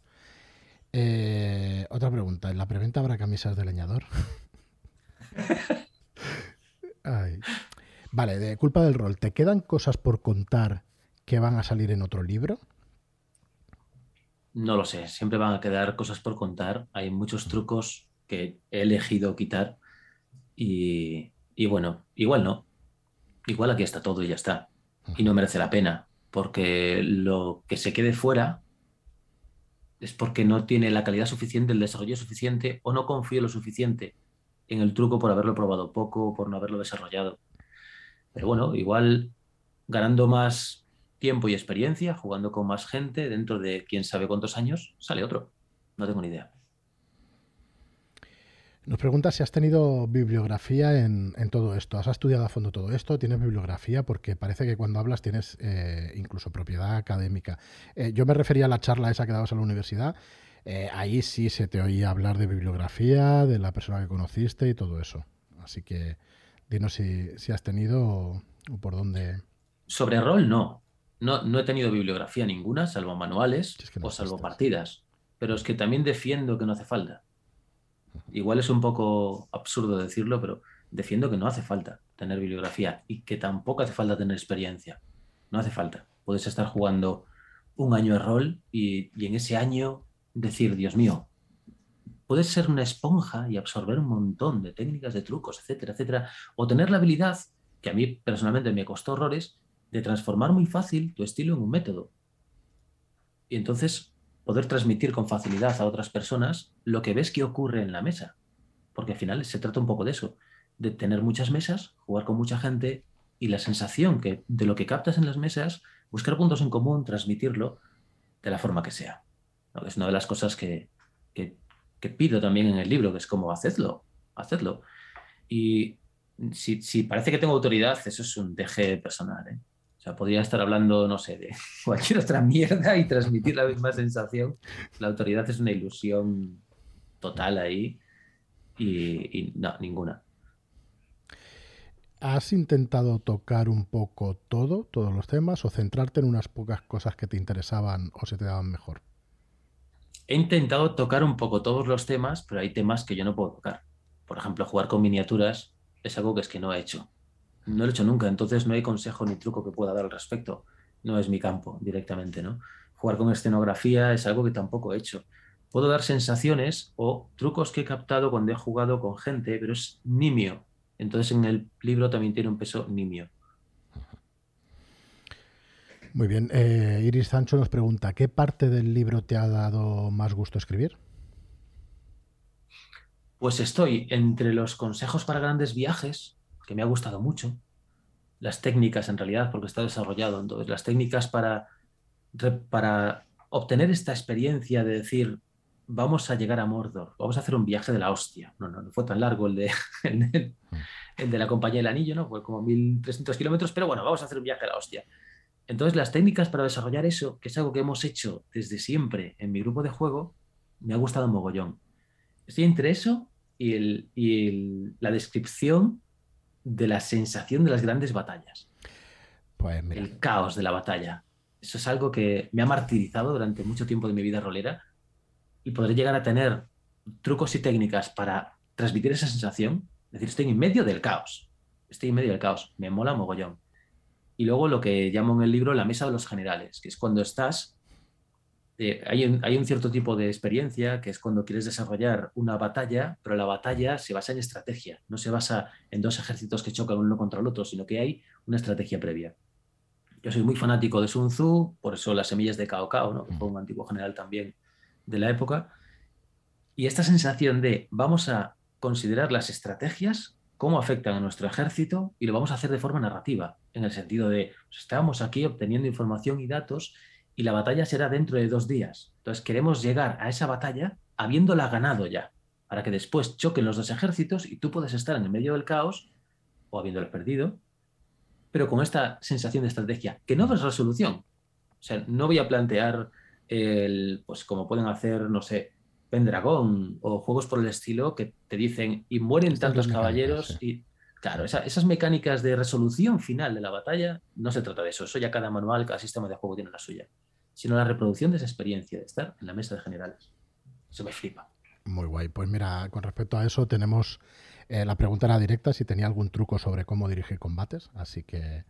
Eh, otra pregunta, ¿en la preventa habrá camisas de leñador? Vale, de culpa del rol, ¿te quedan cosas por contar que van a salir en otro libro? No lo sé, siempre van a quedar cosas por contar. Hay muchos trucos que he elegido quitar. Y, bueno, igual no. Igual aquí está todo y ya está. Y no merece la pena, porque lo que se quede fuera es porque no tiene la calidad suficiente, el desarrollo suficiente o no confío lo suficiente en el truco por haberlo probado poco o por no haberlo desarrollado. Pero bueno, igual ganando más tiempo y experiencia, jugando con más gente, dentro de quién sabe cuántos años, sale otro. No tengo ni idea. Nos pregunta si has tenido bibliografía en, todo esto. ¿Has estudiado a fondo todo esto? ¿Tienes bibliografía? Porque parece que cuando hablas tienes eh, incluso propiedad académica. Eh, yo me refería a la charla esa que dabas a la universidad. Eh, ahí sí se te oía hablar de bibliografía, de la persona que conociste y todo eso. Así que dinos si, has tenido o, por dónde. Sobre rol, no. no. No he tenido bibliografía ninguna, salvo manuales o salvo partidas. Pero es que también defiendo que no hace falta. Igual es un poco absurdo decirlo, pero defiendo que no hace falta tener bibliografía y que tampoco hace falta tener experiencia. No hace falta. Puedes estar jugando un año de rol y, en ese año decir, Dios mío, puedes ser una esponja y absorber un montón de técnicas, de trucos, etcétera, etcétera, o tener la habilidad que a mí personalmente me costó horrores, de transformar muy fácil tu estilo en un método. Y entonces poder transmitir con facilidad a otras personas lo que ves que ocurre en la mesa. Porque al final se trata un poco de eso, de tener muchas mesas, jugar con mucha gente y la sensación que de lo que captas en las mesas, buscar puntos en común, transmitirlo de la forma que sea. Es una de las cosas que, que, pido también en el libro, que es como hacedlo, hacedlo. Y si, si, parece que tengo autoridad, eso es un deje personal. ¿eh? O sea, podría estar hablando, no sé, de cualquier otra mierda y transmitir la misma sensación. La autoridad es una ilusión total ahí y, y no, ninguna. ¿Has intentado tocar un poco todo, todos los temas, o centrarte en unas pocas cosas que te interesaban o se te daban mejor? He intentado tocar un poco todos los temas, pero hay temas que yo no puedo tocar. Por ejemplo, jugar con miniaturas es algo que es que no he hecho. No lo he hecho nunca, entonces no hay consejo ni truco que pueda dar al respecto. No es mi campo directamente, ¿no? Jugar con escenografía es algo que tampoco he hecho. Puedo dar sensaciones o trucos que he captado cuando he jugado con gente, pero es nimio entonces en el libro también tiene un peso nimio. Muy bien. Eh, Iris Sancho nos pregunta, ¿qué parte del libro te ha dado más gusto escribir? Pues estoy entre los consejos para grandes viajes, que me ha gustado mucho, las técnicas en realidad, porque está desarrollado, entonces las técnicas para, para obtener esta experiencia de decir, vamos a llegar a Mordor, vamos a hacer un viaje de la hostia. No, no, no fue tan largo el de, el, de la compañía del anillo, ¿no? Fue como 1300 kilómetros, pero bueno, vamos a hacer un viaje de la hostia. Entonces, las técnicas para desarrollar eso, que es algo que hemos hecho desde siempre en mi grupo de juego, me ha gustado mogollón. Estoy entre eso y, el, y la descripción de la sensación de las grandes batallas. Pues El caos de la batalla. Eso es algo que me ha martirizado durante mucho tiempo de mi vida rolera y podré llegar a tener trucos y técnicas para transmitir esa sensación. Es decir, estoy en medio del caos. Estoy en medio del caos. Me mola mogollón. Y luego lo que llamo en el libro la mesa de los generales, que es cuando estás, eh, hay, un, hay, un, cierto tipo de experiencia, que es cuando quieres desarrollar una batalla, pero la batalla se basa en estrategia, no se basa en dos ejércitos que chocan uno contra el otro, sino que hay una estrategia previa. Yo soy muy fanático de Sun Tzu, por eso las semillas de Cao Cao, ¿no? que fue un antiguo general también de la época. Y esta sensación de vamos a considerar las estrategias, cómo afectan a nuestro ejército y lo vamos a hacer de forma narrativa, en el sentido de pues, estamos aquí obteniendo información y datos y la batalla será dentro de dos días. Entonces queremos llegar a esa batalla habiéndola ganado ya, para que después choquen los dos ejércitos y tú puedes estar en el medio del caos o habiéndola perdido, pero con esta sensación de estrategia, que no es resolución. O sea, no voy a plantear el, pues como pueden hacer, no sé, Pendragón o juegos por el estilo que te dicen y mueren tantos caballeros y claro, esas mecánicas de resolución final de la batalla no se trata de eso, eso ya cada manual, cada sistema de juego tiene la suya, sino la reproducción de esa experiencia de estar en la mesa de generales. Eso me flipa. Muy guay. Pues mira, con respecto a eso tenemos eh, la pregunta era directa si tenía algún truco sobre cómo dirigir combates, así que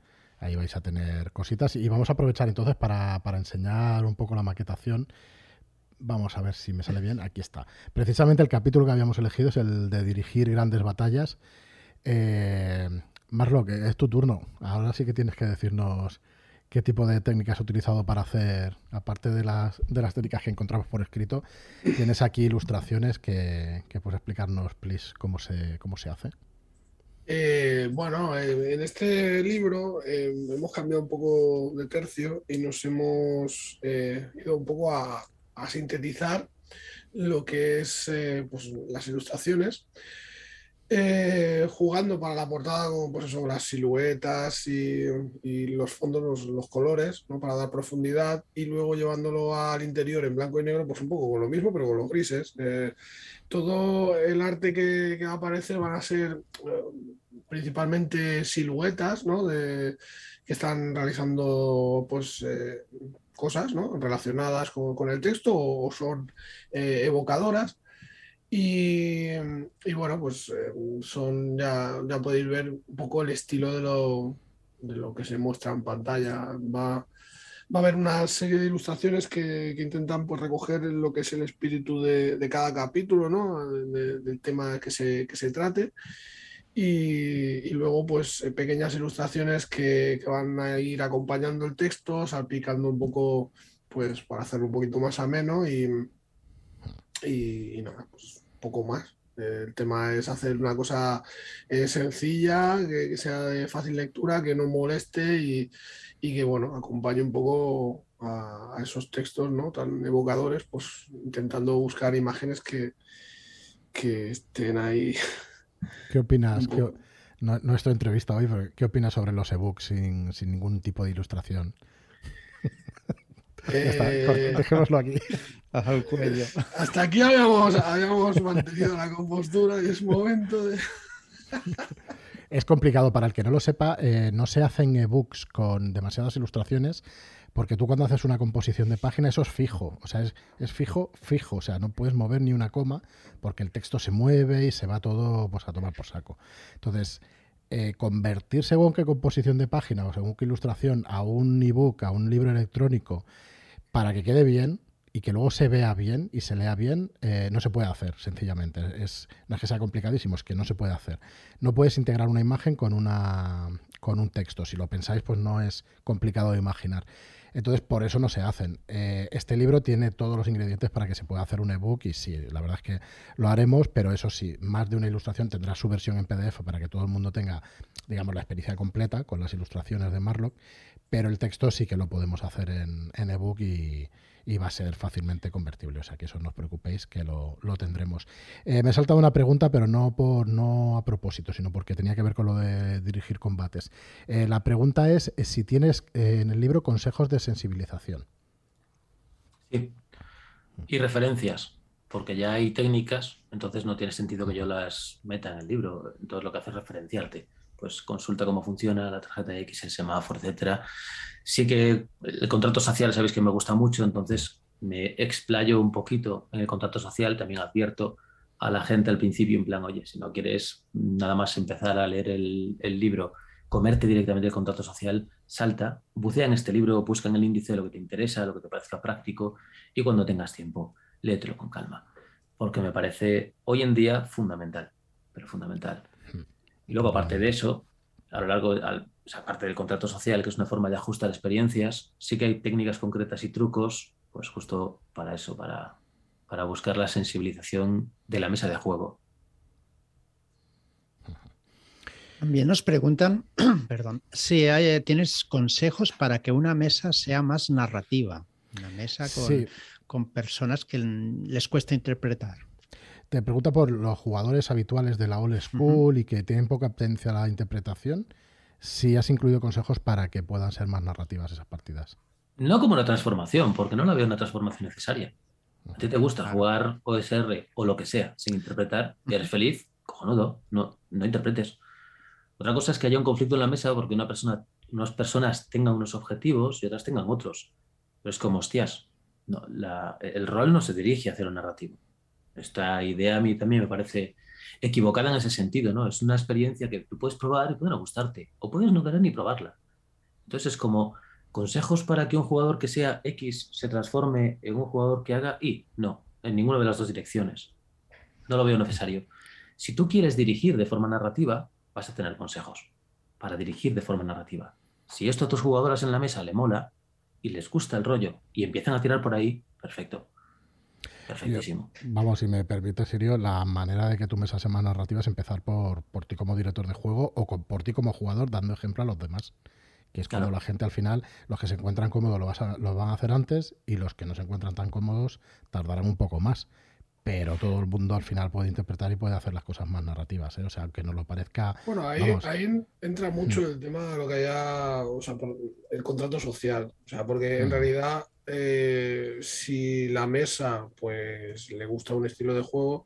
Ahí vais a tener cositas. Y vamos a aprovechar entonces para, enseñar un poco la maquetación. Vamos a ver si me sale bien. Aquí está. Precisamente el capítulo que habíamos elegido es el de dirigir grandes batallas. Eh, Marlock, es tu turno. Ahora sí que tienes que decirnos qué tipo de técnicas has utilizado para hacer, aparte de las, de las técnicas que encontramos por escrito, tienes aquí ilustraciones que, que puedes explicarnos, please, cómo se, cómo se hace. Eh, bueno, en este libro eh, hemos cambiado un poco de tercio y nos hemos eh, ido un poco a, sintetizar lo que es pues, las ilustraciones, jugando para la portada con pues eso, las siluetas y, los fondos, los, colores, ¿no? para dar profundidad y luego llevándolo al interior en blanco y negro, pues un poco con lo mismo, pero con los grises todo el arte que, va a aparecer van a ser eh, principalmente siluetas, ¿no? De, que están realizando pues, eh, cosas relacionadas con, el texto o, son eh, evocadoras. Y, bueno, pues son ya, ya podéis ver un poco el estilo de lo, de lo que se muestra en pantalla. Va, va a haber una serie de ilustraciones que, intentan pues, recoger lo que es el espíritu de, cada capítulo, ¿no? del tema que se, que se trate. Y, luego, pues, eh, pequeñas ilustraciones que, van a ir acompañando el texto, salpicando un poco, pues, para hacerlo un poquito más ameno y, y, nada, pues, poco más. El tema es hacer una cosa eh, sencilla, que, sea de fácil lectura, que no moleste y, que, bueno, acompañe un poco a, esos textos, ¿no? Tan evocadores, pues, intentando buscar imágenes que, que estén ahí ¿Qué opinas? no, no estoy entrevista hoy, pero ¿qué opinas sobre los ebooks sin, sin ningún tipo de ilustración? Eh, dejémoslo aquí. Hasta aquí habíamos, habíamos mantenido la compostura y es momento de. es complicado para el que no lo sepa. Eh, no se hacen ebooks con demasiadas ilustraciones porque tú cuando haces una composición de página, eso es fijo. O sea, es, fijo, fijo. O sea, no puedes mover ni una coma porque el texto se mueve y se va todo pues, a tomar por saco. Entonces, eh, convertir según qué composición de página o según qué ilustración a un ebook, a un libro electrónico, para que quede bien y que luego se vea bien y se lea bien, eh, no se puede hacer, sencillamente. Es, no es que sea complicadísimo, es que no se puede hacer. No puedes integrar una imagen con, una, con un texto. Si lo pensáis, pues no es complicado de imaginar. Entonces, por eso no se hacen. Eh, este libro tiene todos los ingredientes para que se pueda hacer un ebook y sí, la verdad es que lo haremos, pero eso sí, más de una ilustración tendrá su versión en PDF para que todo el mundo tenga, digamos, la experiencia completa con las ilustraciones de Marlock, pero el texto sí que lo podemos hacer en, ebook y, va a ser fácilmente convertible. O sea que eso no os preocupéis que lo, tendremos. Eh, me he saltado una pregunta, pero no, por, no a propósito, sino porque tenía que ver con lo de dirigir combates. Eh, la pregunta es eh, si tienes en el libro consejos de sensibilización. Sí. Y referencias, porque ya hay técnicas, entonces no tiene sentido que yo las meta en el libro. Entonces lo que hace es referenciarte pues consulta cómo funciona la tarjeta X, el semáforo, etcétera. Sí que el contrato social, sabéis que me gusta mucho, entonces me explayo un poquito en el contrato social, también advierto a la gente al principio en plan, oye, si no quieres nada más empezar a leer el, libro, comerte directamente el contrato social, salta, bucea en este libro, busca en el índice lo que te interesa, lo que te parezca práctico y cuando tengas tiempo, léetelo con calma, porque me parece hoy en día fundamental, pero fundamental. Y luego, aparte de eso, a lo largo, aparte del contrato social, que es una forma de ajustar experiencias, sí que hay técnicas concretas y trucos, pues justo para eso, para, para buscar la sensibilización de la mesa de juego. También nos preguntan, perdón, si tienes consejos para que una mesa sea más narrativa, una mesa con, con personas que les cuesta interpretar. Te pregunta por los jugadores habituales de la old school y que tienen poca atención a la interpretación, si has incluido consejos para que puedan ser más narrativas esas partidas. No como una transformación, porque no la veo una transformación necesaria. A ti te gusta jugar OSR o lo que sea sin interpretar y eres feliz, cojonudo, no, no interpretes. Otra cosa es que haya un conflicto en la mesa porque una persona, unas personas tengan unos objetivos y otras tengan otros. Pero es como, hostias, no, el rol no se dirige hacia lo narrativo. Esta idea a mí también me parece equivocada en ese sentido, ¿no? Es una experiencia que tú puedes probar y puede gustarte, o puedes no querer ni probarla. Entonces es como consejos para que un jugador que sea X se transforme en un jugador que haga Y. No, en ninguna de las dos direcciones. No lo veo necesario. Si tú quieres dirigir de forma narrativa, vas a tener consejos para dirigir de forma narrativa. Si esto a tus jugadoras en la mesa le mola y les gusta el rollo y empiezan a tirar por ahí, perfecto. Perfectísimo. vamos, si me permite, Sirio, la manera de que tú mesas más narrativa es empezar por, por ti como director de juego o por ti como jugador, dando ejemplo a los demás. Que es cuando la gente al final, los que se encuentran cómodos lo, lo van a hacer antes y los que no se encuentran tan cómodos tardarán un poco más pero todo el mundo al final puede interpretar y puede hacer las cosas más narrativas, ¿eh? o sea, aunque no lo parezca. Bueno, ahí, entra mucho mm. el tema de lo que haya, o sea, el contrato social, o sea, porque en mm. realidad eh, si la mesa pues le gusta un estilo de juego,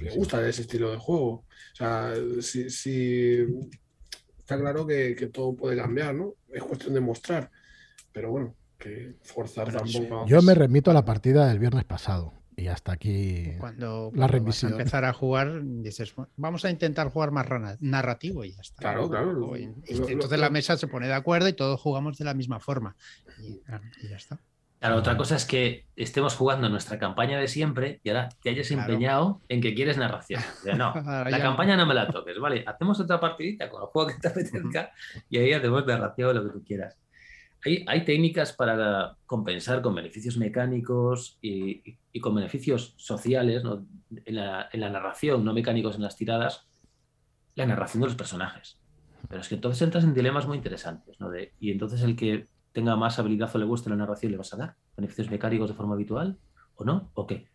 le gusta ese estilo de juego. O sea, si, está claro que, todo puede cambiar, ¿no? Es cuestión de mostrar. Pero bueno, que forzar tampoco. Yo me remito a la partida del viernes pasado. Y hasta aquí cuando, la revisión. Vas a empezar a jugar, dices, vamos a intentar jugar más narrativo y ya está. Claro, claro. entonces la mesa se pone de acuerdo y todos jugamos de la misma forma. Y, ya está. Claro, otra cosa es que estemos jugando nuestra campaña de siempre y ahora te hayas empeñado en que quieres narración. no, la campaña no me la toques, ¿vale? Hacemos otra partidita con el juego que te apetezca y ahí hacemos narración, lo que tú quieras. Hay, técnicas para compensar con beneficios mecánicos y, con beneficios sociales en, la, narración, no mecánicos en las tiradas, la narración de los personajes. Pero es que entonces entras en dilemas muy interesantes, ¿no? y entonces el que tenga más habilidad o le guste la narración le vas a dar beneficios mecánicos de forma habitual o no, o qué.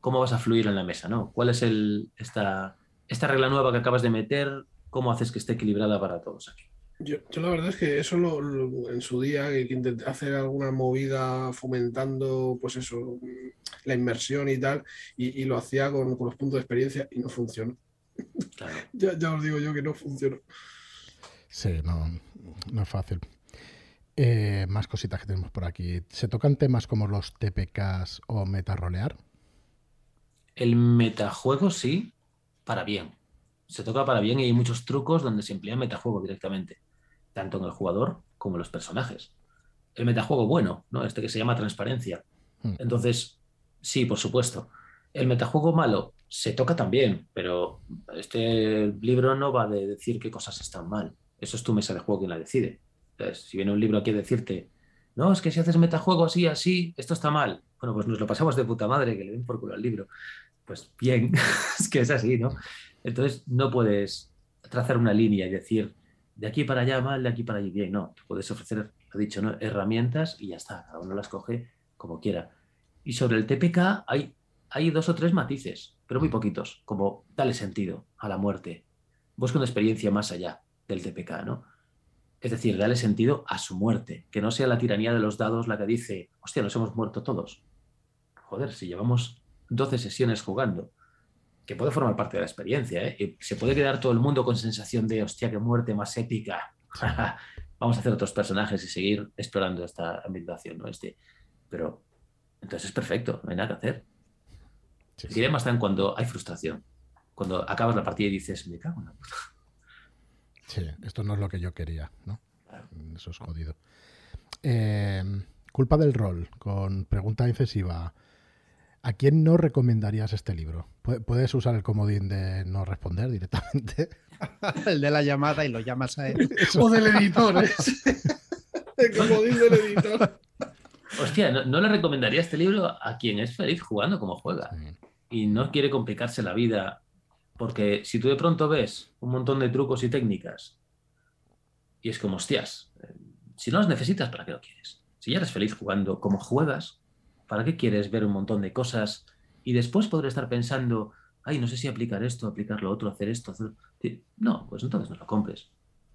¿Cómo vas a fluir en la mesa, no? ¿Cuál es el, esta, esta regla nueva que acabas de meter? ¿Cómo haces que esté equilibrada para todos aquí? Yo, la verdad es que eso lo, en su día, que intenté hacer alguna movida fomentando, pues eso, la inmersión y tal, y, lo hacía con, los puntos de experiencia y no funcionó. ya, os digo yo que no funcionó. Sí, no, no es fácil. Eh, más cositas que tenemos por aquí. ¿Se tocan temas como los TPKs o metarolear? El metajuego sí, para bien. Se toca para bien y hay muchos trucos donde se emplea metajuego directamente tanto en el jugador como en los personajes. El metajuego bueno, ¿no? Este que se llama transparencia. Hmm. Entonces, sí, por supuesto. El metajuego malo se toca también, pero este libro no va a decir qué cosas están mal. Eso es tu mesa de juego quien la decide. Entonces, si viene un libro aquí a decirte, no, es que si haces metajuego así, así, esto está mal. Bueno, pues nos lo pasamos de puta madre, que le den por culo al libro. Pues bien, es que es así, ¿no? Entonces, no puedes trazar una línea y decir, de aquí para allá mal, de aquí para allá bien. No, puedes ofrecer, he dicho, ¿no? herramientas y ya está, cada uno las coge como quiera. Y sobre el TPK hay, hay dos o tres matices, pero muy poquitos, como dale sentido a la muerte. Busca una experiencia más allá del TPK, ¿no? Es decir, dale sentido a su muerte, que no sea la tiranía de los dados la que dice, hostia, nos hemos muerto todos. Joder, si llevamos 12 sesiones jugando que puede formar parte de la experiencia. ¿eh? se puede quedar todo el mundo con sensación de, hostia, qué muerte más épica. Vamos a hacer otros personajes y seguir explorando esta ambientación. ¿no? Este, pero entonces es perfecto, no hay nada que hacer. Sí, sí. más tan cuando hay frustración. Cuando acabas la partida y dices, me cago en la puta. Sí, esto no es lo que yo quería, ¿no? Eso es jodido. Eh, culpa del rol, con pregunta incesiva. ¿A quién no recomendarías este libro? Puedes usar el comodín de no responder directamente. el de la llamada y lo llamas a él. o del editor, ¿eh? el comodín del editor. Hostia, no, le recomendaría este libro a quien es feliz jugando como juega y no quiere complicarse la vida. Porque si tú de pronto ves un montón de trucos y técnicas y es como, hostias, eh, si no los necesitas, ¿para qué lo quieres? Si ya eres feliz jugando como juegas, ¿Para qué quieres ver un montón de cosas y después podré estar pensando, ay, no sé si aplicar esto, aplicar lo otro, hacer esto? Hacer... No, pues entonces no lo compres.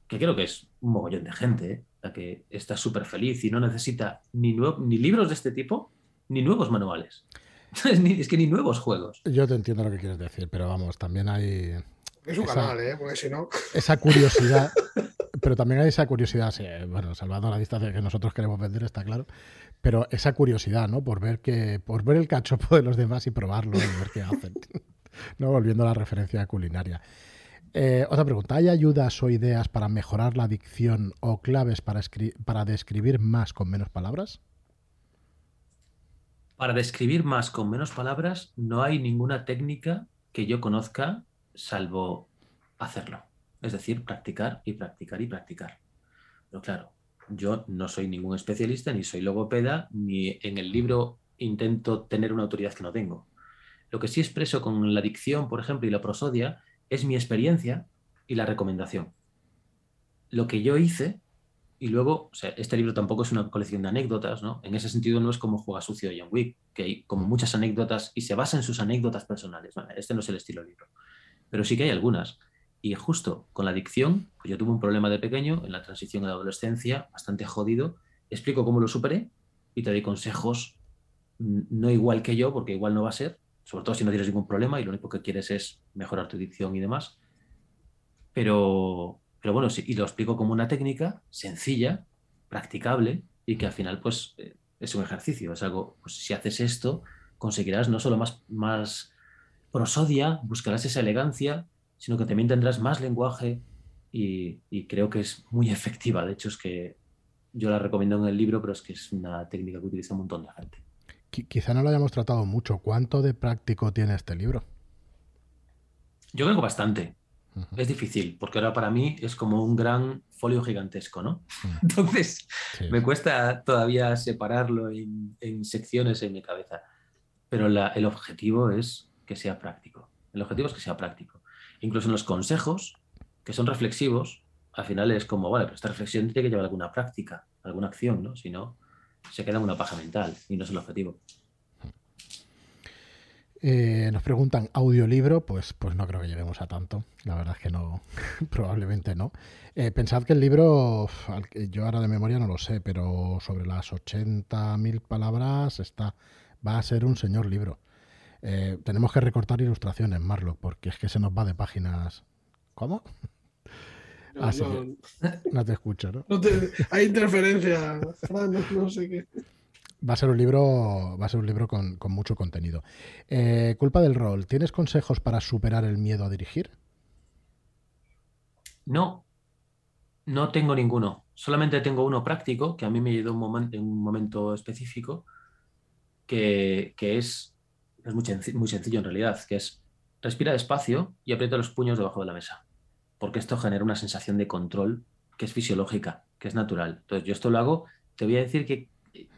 Que creo que es un mogollón de gente, ¿eh? la que está súper feliz y no necesita ni, ni libros de este tipo, ni nuevos manuales. es que ni nuevos juegos. Yo te entiendo lo que quieres decir, pero vamos, también hay. Es un canal, ¿eh? Porque si no. Esa curiosidad. pero también hay esa curiosidad, bueno, salvando la distancia que nosotros queremos vender, está claro pero esa curiosidad, ¿no? Por ver que, por ver el cachopo de los demás y probarlo y ver qué hacen. ¿No? Volviendo a la referencia culinaria. Eh, otra pregunta, ¿hay ayudas o ideas para mejorar la dicción o claves para, para describir más con menos palabras? Para describir más con menos palabras no hay ninguna técnica que yo conozca salvo hacerlo. Es decir, practicar y practicar y practicar. Pero claro, yo no soy ningún especialista, ni soy logopeda, ni en el libro intento tener una autoridad que no tengo. Lo que sí expreso con la dicción, por ejemplo, y la prosodia, es mi experiencia y la recomendación. Lo que yo hice, y luego, este libro tampoco es una colección de anécdotas, ¿no? En ese sentido no es como Juega Sucio de John Wick, que hay como muchas anécdotas y se basa en sus anécdotas personales. este no es el estilo libro, pero sí que hay algunas. Y justo con la adicción, pues yo tuve un problema de pequeño en la transición a la adolescencia, bastante jodido. Explico cómo lo superé y te doy consejos mm, no igual que yo, porque igual no va a ser, sobre todo si no tienes ningún problema y lo único que quieres es mejorar tu adicción y demás. Pero, pero bueno, sí, y lo explico como una técnica sencilla, practicable y que al final pues eh, es un ejercicio, es algo, pues si haces esto, conseguirás no solo más, más prosodia, buscarás esa elegancia, sino que también tendrás más lenguaje y, creo que es muy efectiva. De hecho, es que yo la recomiendo en el libro, pero es que es una técnica que utiliza un montón de gente. Quizá no lo hayamos tratado mucho. ¿Cuánto de práctico tiene este libro? Yo creo que bastante. Es difícil, porque ahora para mí es como un gran folio gigantesco, ¿no? Entonces, me cuesta todavía separarlo en, secciones en mi cabeza. Pero el objetivo es que sea práctico. El objetivo es que sea práctico. Incluso en los consejos, que son reflexivos, al final es como, vale, pero esta reflexión tiene que llevar alguna práctica, alguna acción, ¿no? Si no, se queda en una paja mental y no es el objetivo. Eh, nos preguntan audiolibro, pues, pues no creo que lleguemos a tanto. La verdad es que no, probablemente no. Eh, pensad que el libro, yo ahora de memoria no lo sé, pero sobre las 80.000 palabras está, va a ser un señor libro. Eh, tenemos que recortar ilustraciones, Marlock, porque es que se nos va de páginas. ¿Cómo? No, no, te escucho, ¿no? hay interferencia, no sé qué. Va a ser un libro, va a ser un libro con, mucho contenido. Eh, culpa del rol. ¿Tienes consejos para superar el miedo a dirigir? No, no tengo ninguno. Solamente tengo uno práctico que a mí me ayudó un en un momento específico, que, es, es muy, muy sencillo en realidad, que es respira despacio y aprieta los puños debajo de la mesa, porque esto genera una sensación de control que es fisiológica, que es natural. Entonces yo esto lo hago, te voy a decir que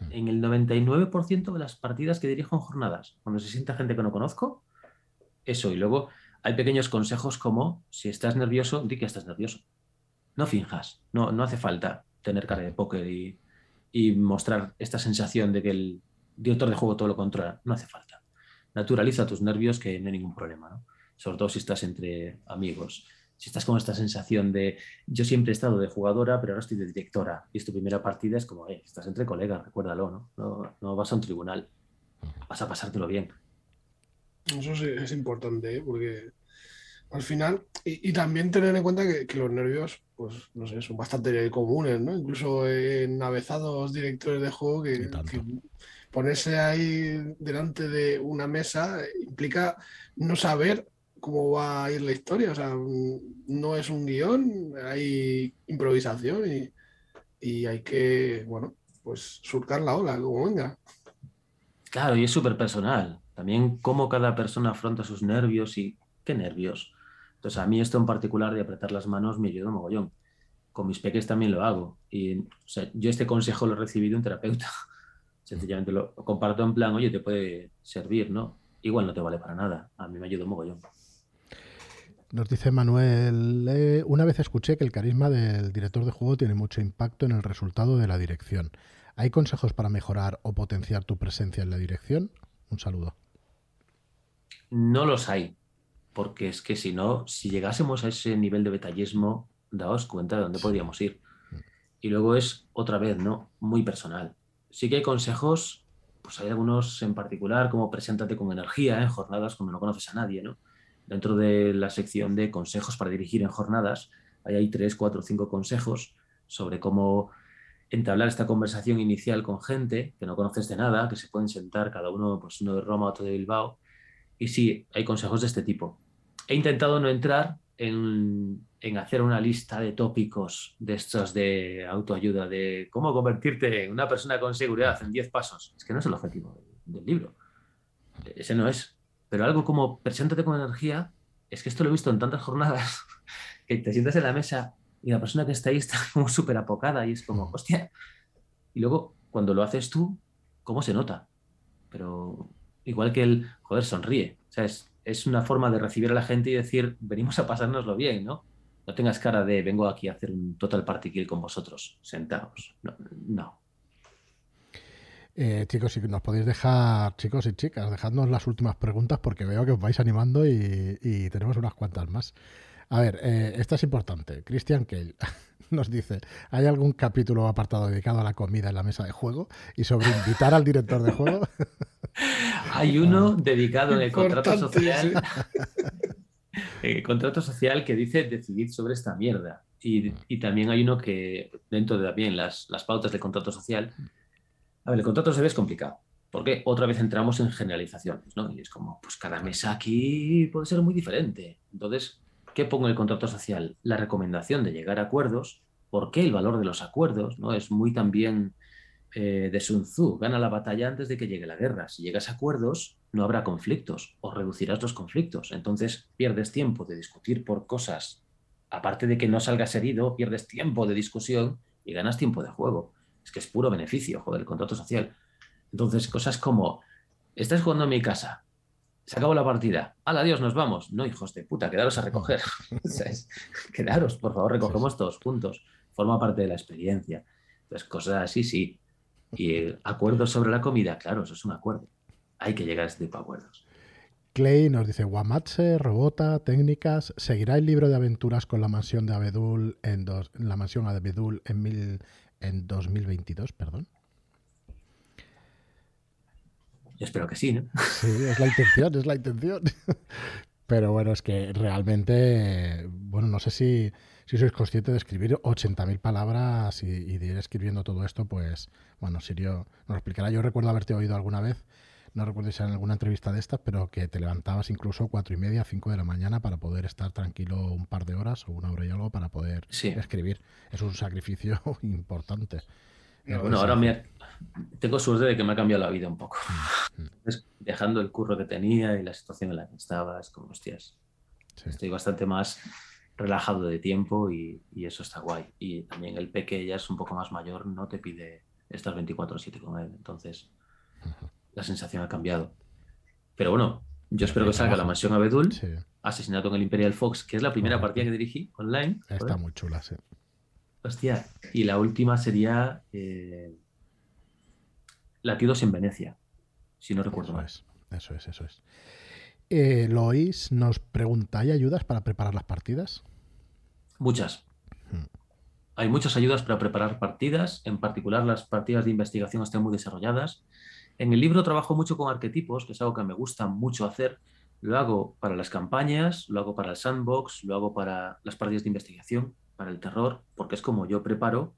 en el 99% de las partidas que dirijo en jornadas, cuando se sienta gente que no conozco, eso. Y luego hay pequeños consejos como, si estás nervioso, di que estás nervioso. No finjas, no, no hace falta tener cara de póker y, mostrar esta sensación de que el director de juego todo lo controla. No hace falta. Naturaliza tus nervios que no hay ningún problema, sobre todo si estás entre amigos si estás con esta sensación de yo siempre he estado de jugadora, pero ahora estoy de directora, y es tu primera partida, es como, eh, estás entre colegas, recuérdalo, ¿no? ¿no? vas a un tribunal, vas a pasártelo bien. Eso sí, es importante, ¿eh? porque al final, y, también tener en cuenta que, los nervios, pues no sé, son bastante comunes, ¿no? Incluso en avezados directores de juego que ponerse ahí delante de una mesa implica no saber cómo va a ir la historia. O sea, no es un guion, hay improvisación y, hay que, bueno, pues surcar la ola, como venga. Claro, y es súper personal. También cómo cada persona afronta sus nervios y qué nervios. Entonces, a mí esto en particular de apretar las manos me ayuda un mogollón. Con mis peques también lo hago. Y yo este consejo lo he recibido de un terapeuta. Sencillamente lo comparto en plan, oye, te puede servir, ¿no? Igual no te vale para nada. A mí me ayuda un mogollón. Nos dice Manuel, eh, una vez escuché que el carisma del director de juego tiene mucho impacto en el resultado de la dirección. ¿Hay consejos para mejorar o potenciar tu presencia en la dirección? Un saludo. No los hay, porque es que si no, si llegásemos a ese nivel de detallismo, daos cuenta de dónde podríamos ir. Y luego es otra vez, ¿no? Muy personal. Sí que hay consejos, pues hay algunos en particular, como preséntate con energía en jornadas cuando no conoces a nadie, ¿no? Dentro de la sección de consejos para dirigir en jornadas, ahí hay tres, cuatro, cinco consejos sobre cómo entablar esta conversación inicial con gente que no conoces de nada, que se pueden sentar cada uno, pues uno de Roma, otro de Bilbao. Y sí, hay consejos de este tipo. He intentado no entrar en, en hacer una lista de tópicos de estos de autoayuda, de cómo convertirte en una persona con seguridad en 10 pasos. Es que no es el objetivo del libro. Ese no es. Pero algo como preséntate con energía, es que esto lo he visto en tantas jornadas, que te sientas en la mesa y la persona que está ahí está como súper apocada y es como, hostia. Y luego, cuando lo haces tú, ¿cómo se nota? Pero igual que el, joder, sonríe. Sea, es, una forma de recibir a la gente y decir, venimos a pasárnoslo bien, ¿no? No tengas cara de, vengo aquí a hacer un total party kill con vosotros, sentados. No. Eh, chicos, si nos podéis dejar, chicos y chicas, dejadnos las últimas preguntas porque veo que os vais animando y, tenemos unas cuantas más. A ver, eh, esta es importante. Christian Kale nos dice, ¿hay algún capítulo apartado dedicado a la comida en la mesa de juego y sobre invitar al director de juego? Hay uno dedicado en el contrato social. el contrato social que dice decidir sobre esta mierda. Y, también hay uno que, dentro de también las, las pautas del contrato social, a ver, el contrato se ve es complicado, porque otra vez entramos en generalizaciones, ¿no? Y es como, pues cada mesa aquí puede ser muy diferente. Entonces, ¿qué pongo en el contrato social? La recomendación de llegar a acuerdos por qué el valor de los acuerdos, ¿no? Es muy también eh, de Sun Tzu, gana la batalla antes de que llegue la guerra. Si llegas a acuerdos, no habrá conflictos o reducirás los conflictos. Entonces pierdes tiempo de discutir por cosas, aparte de que no salgas herido, pierdes tiempo de discusión y ganas tiempo de juego. Es que es puro beneficio, joder, el contrato social. Entonces, cosas como, estás jugando en mi casa, se acabó la partida. ¡Hala, adiós, nos vamos! No, hijos de puta, quedaros a recoger. quedaros, por favor, recogemos todos juntos. Forma parte de la experiencia. Entonces, cosas así, sí. Y acuerdos sobre la comida, claro, eso es un acuerdo. Hay que llegar a este tipo de acuerdos. Clay nos dice, Guamatse, Robota, técnicas, ¿seguirá el libro de aventuras con la mansión de Abedul en dos, la mansión Abedul en, mil, en 2022, perdón? Yo espero que sí, ¿no? Sí, es la intención, es la intención. Pero bueno, es que realmente, bueno, no sé si, si sois conscientes de escribir 80.000 palabras y, y, de ir escribiendo todo esto, pues, bueno, Sirio nos lo explicará. Yo recuerdo haberte oído alguna vez, no recuerdo si en alguna entrevista de estas, pero que te levantabas incluso cuatro y media, cinco de la mañana para poder estar tranquilo un par de horas o una hora y algo para poder sí. escribir. Es un sacrificio importante. Bueno, ahora me, tengo suerte de que me ha cambiado la vida un poco. Entonces, dejando el curro que tenía y la situación en la que estaba, es como, hostias, sí. estoy bastante más relajado de tiempo y, y, eso está guay. Y también el peque ya es un poco más mayor, no te pide estar 24/7 con él. Entonces, la sensación ha cambiado. Pero bueno, yo espero que salga la mansión Abedul, sí. Asesinato en el Imperial Fox, que es la primera partida que dirigí online. Está ¿verdad? muy chula, sí. Hostia, y la última sería eh, Latidos en Venecia, si no recuerdo eso mal. Es, eso es, eso es. Eh, Lois nos pregunta, ¿hay ayudas para preparar las partidas? Muchas. Hmm. Hay muchas ayudas para preparar partidas, en particular las partidas de investigación están muy desarrolladas. En el libro trabajo mucho con arquetipos, que es algo que me gusta mucho hacer. Lo hago para las campañas, lo hago para el sandbox, lo hago para las partidas de investigación, para el terror, porque es como yo preparo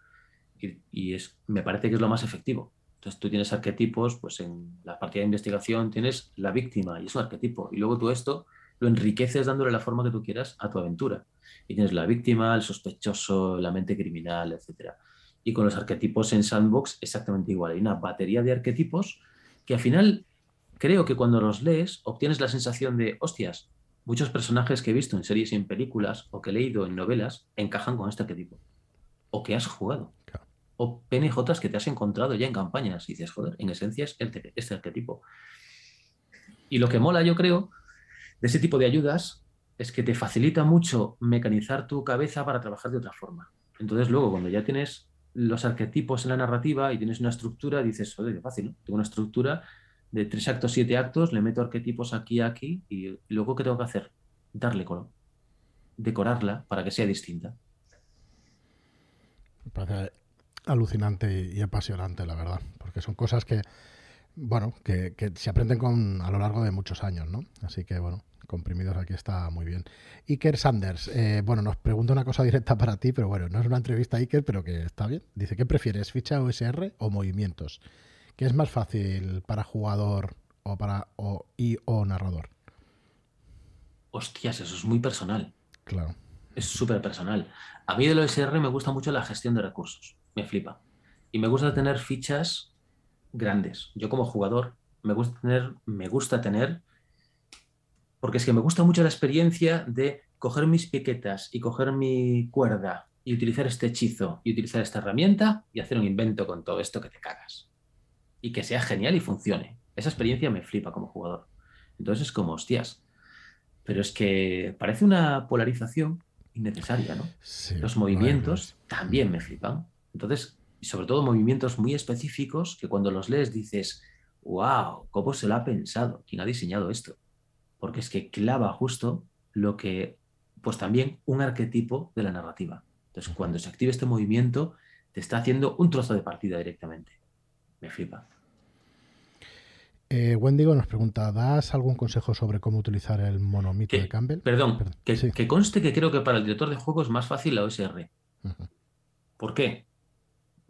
y, es, me parece que es lo más efectivo. Entonces tú tienes arquetipos, pues en la partida de investigación tienes la víctima y es un arquetipo. Y luego tú esto lo enriqueces dándole la forma que tú quieras a tu aventura. Y tienes la víctima, el sospechoso, la mente criminal, etc. Y con los arquetipos en Sandbox exactamente igual. Hay una batería de arquetipos que al final creo que cuando los lees obtienes la sensación de, hostias, muchos personajes que he visto en series y en películas o que he leído en novelas encajan con este arquetipo. O que has jugado. Claro. O PNJs que te has encontrado ya en campañas y dices, joder, en esencia es este, este arquetipo. Y lo que mola, yo creo, de ese tipo de ayudas es que te facilita mucho mecanizar tu cabeza para trabajar de otra forma. Entonces luego cuando ya tienes los arquetipos en la narrativa y tienes una estructura, dices, joder, qué fácil, ¿no? Tengo una estructura de tres actos, siete actos, le meto arquetipos aquí, aquí, y luego ¿qué tengo que hacer? Darle color. Decorarla para que sea distinta. Me parece alucinante y apasionante, la verdad, porque son cosas que, bueno, que, que se aprenden con, a lo largo de muchos años, ¿no? Así que, bueno, comprimidos aquí está muy bien. Iker Sanders, eh, bueno, nos pregunta una cosa directa para ti, pero bueno, no es una entrevista Iker, pero que está bien. Dice, ¿qué prefieres, ficha OSR o movimientos? ¿Qué es más fácil para jugador o para o, y o narrador? Hostias, eso es muy personal. Claro. Es súper personal. A mí del OSR me gusta mucho la gestión de recursos. Me flipa. Y me gusta tener fichas grandes. Yo como jugador me gusta tener, me gusta tener, porque es que me gusta mucho la experiencia de coger mis piquetas y coger mi cuerda y utilizar este hechizo y utilizar esta herramienta y hacer un invento con todo esto que te cagas. Y que sea genial y funcione. Esa experiencia me flipa como jugador. Entonces es como, hostias. Pero es que parece una polarización innecesaria, ¿no? Sí, Los movimientos también me flipan. Entonces, sobre todo movimientos muy específicos que cuando los lees dices, wow, ¿cómo se lo ha pensado? ¿Quién ha diseñado esto? Porque es que clava justo lo que, pues también un arquetipo de la narrativa. Entonces, cuando se activa este movimiento, te está haciendo un trozo de partida directamente. Me flipa. Eh, Wendigo nos pregunta, ¿das algún consejo sobre cómo utilizar el monomito Que- de Campbell? Perdón, Perdón, que, sí. que conste que creo que para el director de juego es más fácil la OSR. ¿Por qué?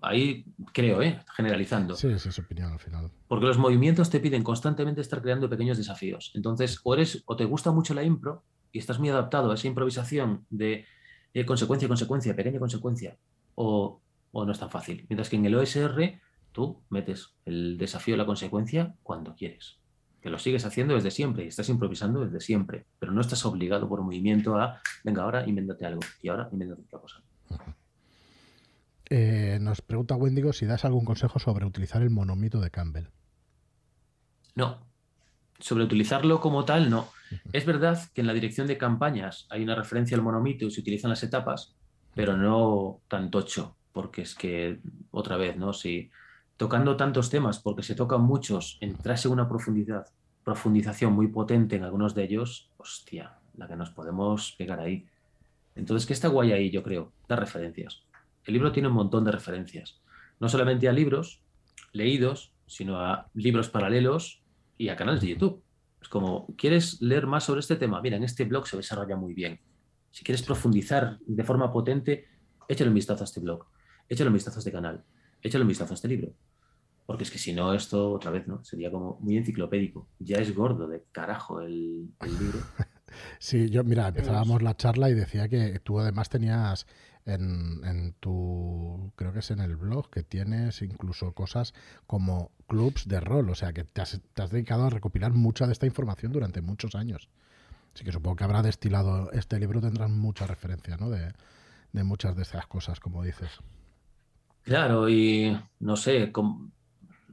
Ahí creo, ¿eh? generalizando. Sí, esa es su opinión al final. Porque los movimientos te piden constantemente estar creando pequeños desafíos. Entonces, o, eres, o te gusta mucho la impro y estás muy adaptado a esa improvisación de eh, consecuencia, consecuencia, pequeña consecuencia, o, o no es tan fácil. Mientras que en el OSR tú metes el desafío de la consecuencia cuando quieres. Que lo sigues haciendo desde siempre y estás improvisando desde siempre, pero no estás obligado por movimiento a, venga, ahora invéntate algo y ahora invéntate otra cosa. Eh, nos pregunta Wendigo si das algún consejo sobre utilizar el monomito de Campbell. No, sobre utilizarlo como tal, no. Es verdad que en la dirección de campañas hay una referencia al monomito y se utilizan las etapas, pero no tan tocho, porque es que, otra vez, ¿no? Si tocando tantos temas, porque se tocan muchos, entrase una profundidad, profundización muy potente en algunos de ellos, hostia, la que nos podemos pegar ahí. Entonces, ¿qué está guay ahí, yo creo? Las referencias. El libro tiene un montón de referencias, no solamente a libros leídos, sino a libros paralelos y a canales de YouTube. Es como, ¿quieres leer más sobre este tema? Mira, en este blog se desarrolla muy bien. Si quieres profundizar de forma potente, échale un vistazo a este blog, échale un vistazo a este canal, échale un vistazo a este libro. Porque es que si no, esto otra vez, ¿no? Sería como muy enciclopédico. Ya es gordo de carajo el, el libro. Sí, yo, mira, empezábamos la charla y decía que tú además tenías en, tu, creo que es en el blog, que tienes incluso cosas como clubs de rol, o sea, que te has, dedicado a recopilar mucha de esta información durante muchos años. Así que supongo que habrá destilado este libro, tendrán mucha referencia, ¿no? De, muchas de estas cosas, como dices. Claro, y no sé, con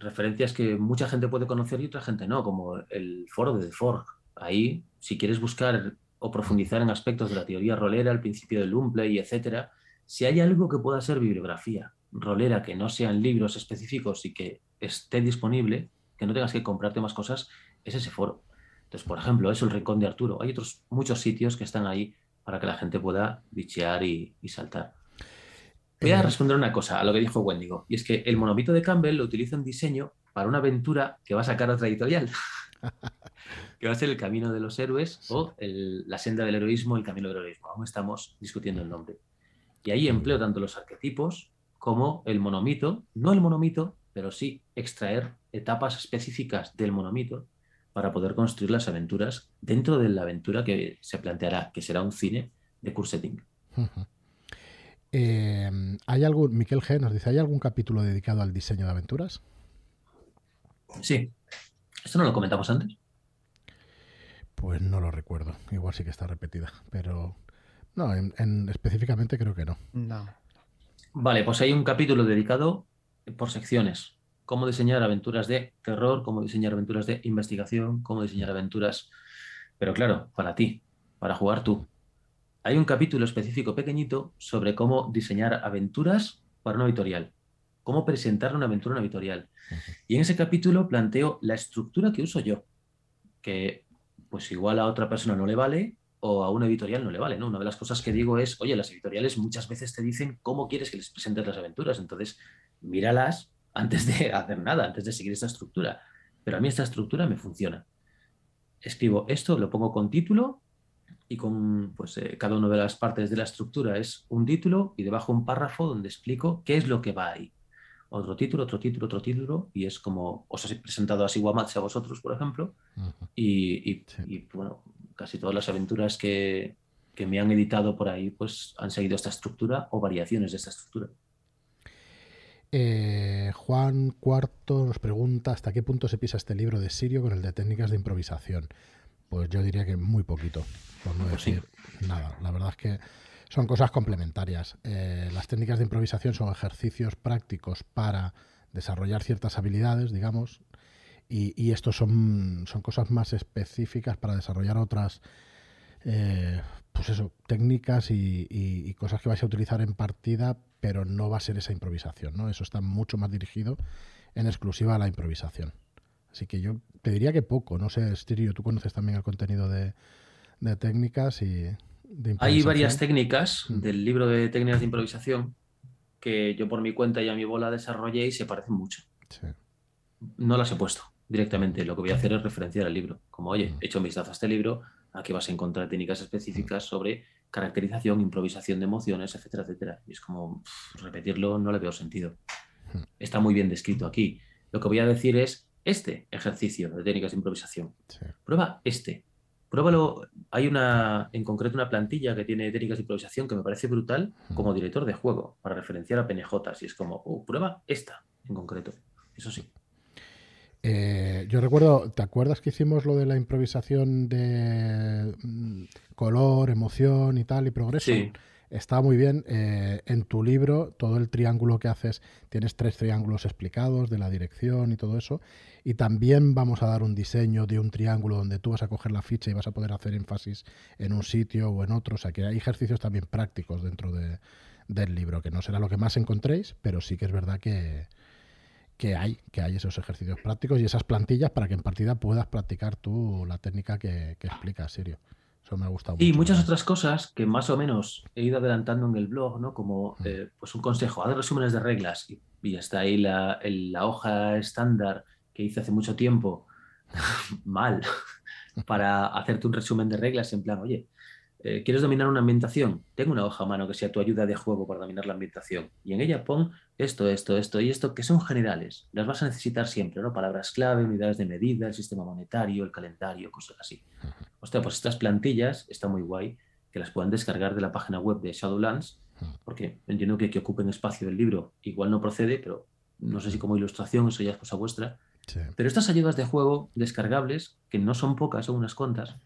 referencias que mucha gente puede conocer y otra gente no, como el foro de The Fork. Ahí, si quieres buscar o profundizar en aspectos de la teoría rolera, el principio del Lumpley, etcétera, si hay algo que pueda ser bibliografía rolera que no sean libros específicos y que esté disponible, que no tengas que comprarte más cosas, es ese foro. Entonces, por ejemplo, es el Rincón de Arturo. Hay otros muchos sitios que están ahí para que la gente pueda bichear y, saltar. Voy a responder una cosa a lo que dijo Wendigo, y es que el monomito de Campbell lo utiliza en diseño para una aventura que va a sacar otra editorial, que va a ser El Camino de los Héroes o La Senda del Heroísmo, El Camino del Heroísmo. Aún estamos discutiendo el nombre. Y ahí empleo tanto los arquetipos como el monomito, no el monomito, pero sí extraer etapas específicas del monomito para poder construir las aventuras dentro de la aventura que se planteará, que será un cine de cursetting. Eh, ¿Hay algún, Miquel G nos dice, ¿hay algún capítulo dedicado al diseño de aventuras? Sí. ¿Esto no lo comentamos antes? Pues no lo recuerdo. Igual sí que está repetida, pero no, en, específicamente creo que no. No. Vale, pues hay un capítulo dedicado por secciones. Cómo diseñar aventuras de terror, cómo diseñar aventuras de investigación, cómo diseñar aventuras... Pero claro, para ti, para jugar tú. Hay un capítulo específico pequeñito sobre cómo diseñar aventuras para una editorial. Cómo presentar una aventura a una editorial. Y en ese capítulo planteo la estructura que uso yo. Que pues igual a otra persona no le vale o a una editorial no le vale, ¿no? Una de las cosas que digo es, oye, las editoriales muchas veces te dicen cómo quieres que les presentes las aventuras, entonces míralas antes de hacer nada, antes de seguir esta estructura. Pero a mí esta estructura me funciona. Escribo esto, lo pongo con título y con pues, eh, cada una de las partes de la estructura es un título y debajo un párrafo donde explico qué es lo que va ahí. Otro título, otro título, otro título, y es como os he presentado así Guamatse a vosotros, por ejemplo, y, y bueno, casi todas las aventuras que, me han editado por ahí, pues han seguido esta estructura o variaciones de esta estructura. Eh, Juan Cuarto nos pregunta hasta qué punto se pisa este libro de Sirio con el de técnicas de improvisación. Pues yo diría que muy poquito, por no pues decir nada. La verdad es que son cosas complementarias. Eh, las técnicas de improvisación son ejercicios prácticos para desarrollar ciertas habilidades, digamos, y, y estos son, son cosas más específicas para desarrollar otras eh, pues eso, técnicas y, cosas que vais a utilizar en partida, pero no va a ser esa improvisación, ¿no? Eso está mucho más dirigido en exclusiva a la improvisación. Así que yo te diría que poco, no sé, Estirio, tú conoces también el contenido de, técnicas y de. Hay varias técnicas mm. del libro de técnicas de improvisación que yo por mi cuenta y a mi bola desarrollé y se parecen mucho. No las he puesto directamente lo que voy a hacer es referenciar el libro. Como, oye, he hecho un vistazo a este libro, aquí vas a encontrar técnicas específicas sobre caracterización, improvisación de emociones, etcétera, etcétera. Y es como, repetirlo no le veo sentido. Está muy bien descrito aquí. Lo que voy a decir es este ejercicio de técnicas de improvisación. Prueba este. pruébalo. Hay una, en concreto, una plantilla que tiene técnicas de improvisación que me parece brutal como director de juego para referenciar a PNJ. Y es como, oh, prueba esta en concreto. Eso sí. Eh, yo recuerdo, ¿te acuerdas que hicimos lo de la improvisación de mm, color, emoción y tal y progreso? Sí. Está muy bien. Eh, en tu libro, todo el triángulo que haces, tienes tres triángulos explicados de la dirección y todo eso. Y también vamos a dar un diseño de un triángulo donde tú vas a coger la ficha y vas a poder hacer énfasis en un sitio o en otro. O sea que hay ejercicios también prácticos dentro de, del libro, que no será lo que más encontréis, pero sí que es verdad que, que hay, que hay esos ejercicios prácticos y esas plantillas para que en partida puedas practicar tú la técnica que, que explicas, Sirio. Eso me ha gustado Y mucho. muchas otras cosas que más o menos he ido adelantando en el blog, ¿no? Como Mm. eh, pues un consejo, haz resúmenes de reglas y, y está ahí la, el- la hoja estándar que hice hace mucho tiempo mal para hacerte un resumen de reglas en plan, oye, eh, ¿quieres dominar una ambientación? Tengo una hoja a mano que sea tu ayuda de juego para dominar la ambientación. Y en ella pon esto, esto, esto y esto, que son generales. Las vas a necesitar siempre, ¿no? Palabras clave, unidades de medida, el sistema monetario, el calendario, cosas así. Hostia, pues estas plantillas están muy guay, que las puedan descargar de la página web de Shadowlands, porque entiendo que que ocupen espacio del libro igual no procede, pero no sé si como ilustración, eso ya es cosa vuestra. Sí. Pero estas ayudas de juego descargables, que no son pocas, son unas cuantas,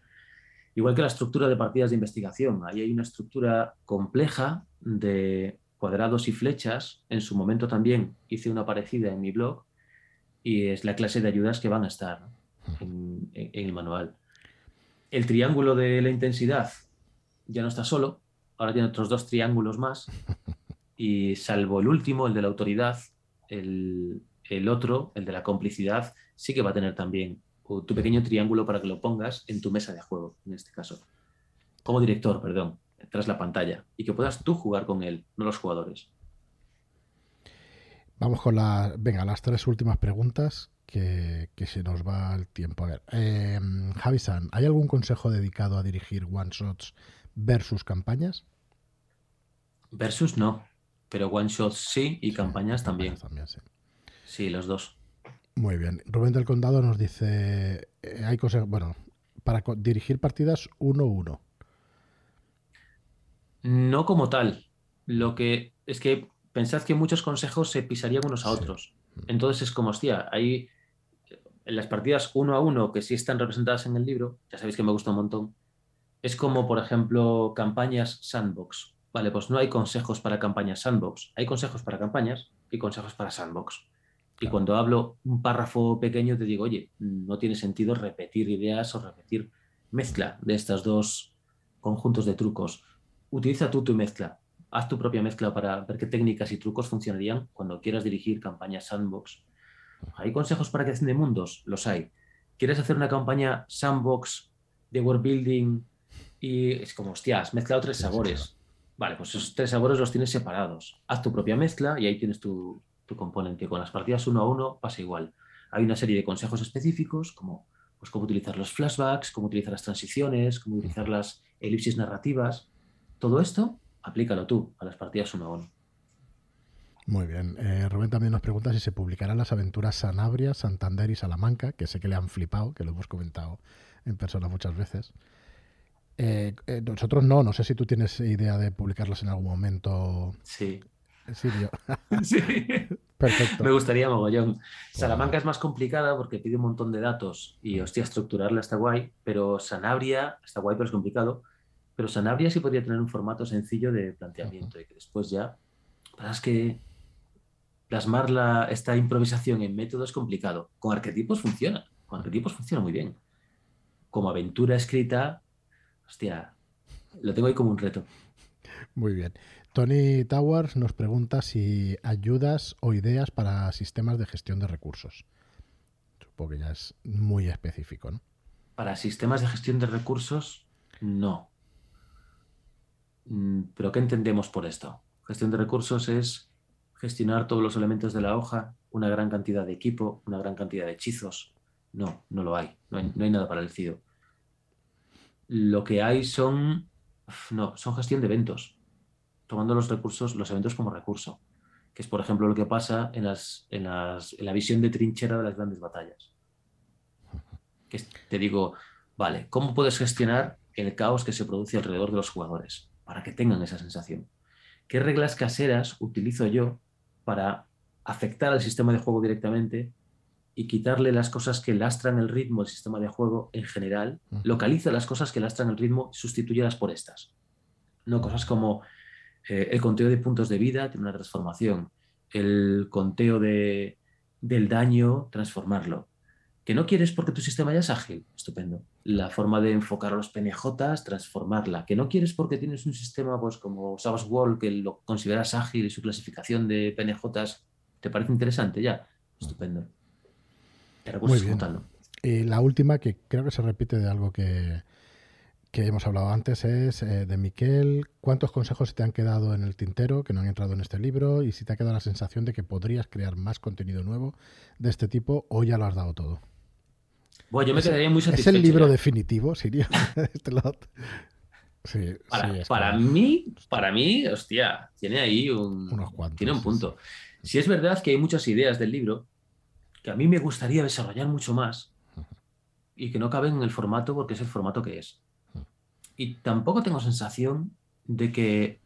igual que la estructura de partidas de investigación, ahí hay una estructura compleja de cuadrados y flechas. En su momento también hice una parecida en mi blog y es la clase de ayudas que van a estar en, en- en el manual. El triángulo de la intensidad ya no está solo, ahora tiene otros dos triángulos más y salvo el último, el de la autoridad, el, el otro, el de la complicidad, sí que va a tener también o tu pequeño triángulo para que lo pongas en tu mesa de juego, en este caso. Como director, perdón, tras la pantalla. Y que puedas tú jugar con él, no los jugadores. Vamos con la, venga, las tres últimas preguntas que, que se nos va el tiempo. A ver, eh, Javi San, ¿hay algún consejo dedicado a dirigir one shots versus campañas? Versus no, pero one shots sí y Sí, campañas también. campañas también, sí. Sí, los dos. Muy bien. Rubén del Condado nos dice, eh, hay cosas, bueno, para dirigir partidas 1-1. No como tal. Lo que es que pensad que muchos consejos se pisarían unos a Sí. otros. Entonces es como, hostia, hay en las partidas uno a uno que sí están representadas en el libro, ya sabéis que me gusta un montón, es como, por ejemplo, campañas sandbox. Vale, pues no hay consejos para campañas sandbox. Hay consejos para campañas y consejos para sandbox. Y Claro. cuando hablo un párrafo pequeño te digo, oye, no tiene sentido repetir ideas o repetir mezcla de estos dos conjuntos de trucos. Utiliza tú tu mezcla. Haz tu propia mezcla para ver qué técnicas y trucos funcionarían cuando quieras dirigir campañas sandbox. ¿Hay consejos para creación de mundos? Los hay. ¿Quieres hacer una campaña sandbox de world building y es como, hostia, has mezclado tres sabores? Vale, pues esos tres sabores los tienes separados. Haz tu propia mezcla y ahí tienes tu, tu componente. Con las partidas uno a uno pasa igual. Hay una serie de consejos específicos como pues, cómo utilizar los flashbacks, cómo utilizar las transiciones, cómo utilizar las elipsis narrativas. Todo esto, aplícalo tú a las partidas uno a uno. Muy bien. Eh, Rubén también nos pregunta si se publicarán las aventuras Sanabria, Santander y Salamanca, que sé que le han flipado, que lo hemos comentado en persona muchas veces. Eh, eh, nosotros no, no sé si tú tienes idea de publicarlas en algún momento. Sí. Sirio. sí. Perfecto. Me gustaría mogollón. Salamanca es más complicada porque pide un montón de datos y, hostia, estructurarla está guay, pero Sanabria está guay, pero es complicado. Pero Sanabria sí podría tener un formato sencillo de planteamiento y que después ya. Pasa es que plasmar la- esta improvisación en método es complicado. Con arquetipos funciona. Con arquetipos funciona muy bien. Como aventura escrita, hostia, lo tengo ahí como un reto. Muy bien. Tony Towers nos pregunta si ayudas o ideas para sistemas de gestión de recursos. Supongo que ya es muy específico, ¿no? Para sistemas de gestión de recursos, no. Mm, ¿Pero qué entendemos por esto? Gestión de recursos es gestionar todos los elementos de la hoja, una gran cantidad de equipo, una gran cantidad de hechizos. No, no lo hay. No hay, no hay nada parecido. Lo que hay son, no, son gestión de eventos, tomando los recursos, los eventos como recurso, que es por ejemplo lo que pasa en, las, en, las, en la visión de trinchera de las grandes batallas. Que es- te digo, Vale, ¿cómo puedes gestionar el caos que se produce alrededor de los jugadores para que tengan esa sensación? ¿Qué reglas caseras utilizo yo para afectar al sistema de juego directamente y quitarle las cosas que lastran el ritmo del sistema de juego en general, localiza las cosas que lastran el ritmo y sustituyelas por estas. No cosas como eh, el conteo de puntos de vida tiene una transformación, el conteo de, del daño, transformarlo. ¿Que no quieres porque tu sistema ya es ágil? Estupendo. La forma de enfocar a los PNJs, transformarla. ¿Que no quieres porque tienes un sistema pues, como Savage Wall que lo consideras ágil y su clasificación de PNJs te parece interesante ya? Estupendo. Muy bien. Y la última, que creo que se repite de algo que, que hemos hablado antes, es eh, de Miquel. ¿Cuántos consejos te han quedado en el tintero que no han entrado en este libro? Y si te ha quedado la sensación de que podrías crear más contenido nuevo de este tipo o ya lo has dado todo. Bueno, yo me quedaría muy satisfecho. ¿Es el libro definitivo, Sirio? este. Sí, para, para mí, para mí, hostia, tiene ahí un, tiene un punto. Si es verdad que hay muchas ideas del libro que a mí me gustaría desarrollar mucho más y que no caben en el formato porque es el formato que es. Y tampoco tengo sensación de que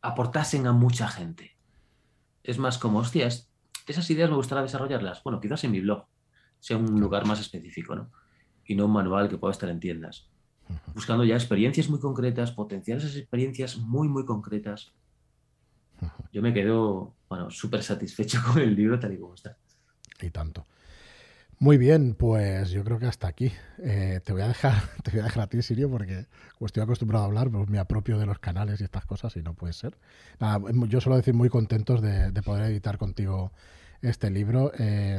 aportasen a mucha gente. Es más como, hostias, esas ideas me gustaría desarrollarlas. Bueno, quizás en mi blog sea un lugar más específico, ¿no? Y no un manual que pueda estar en tiendas. Buscando ya experiencias muy concretas, potenciar esas experiencias muy, muy concretas yo me quedo, bueno, súper satisfecho con el libro tal y como está. Y tanto. Muy bien, pues yo creo que hasta aquí. Eh, te voy a dejar, te voy a dejar a ti, Sirio, porque estoy acostumbrado a hablar, pues me apropio de los canales y estas cosas y no puede ser. Nada, yo suelo decir muy contentos de, poder editar contigo este libro. Eh,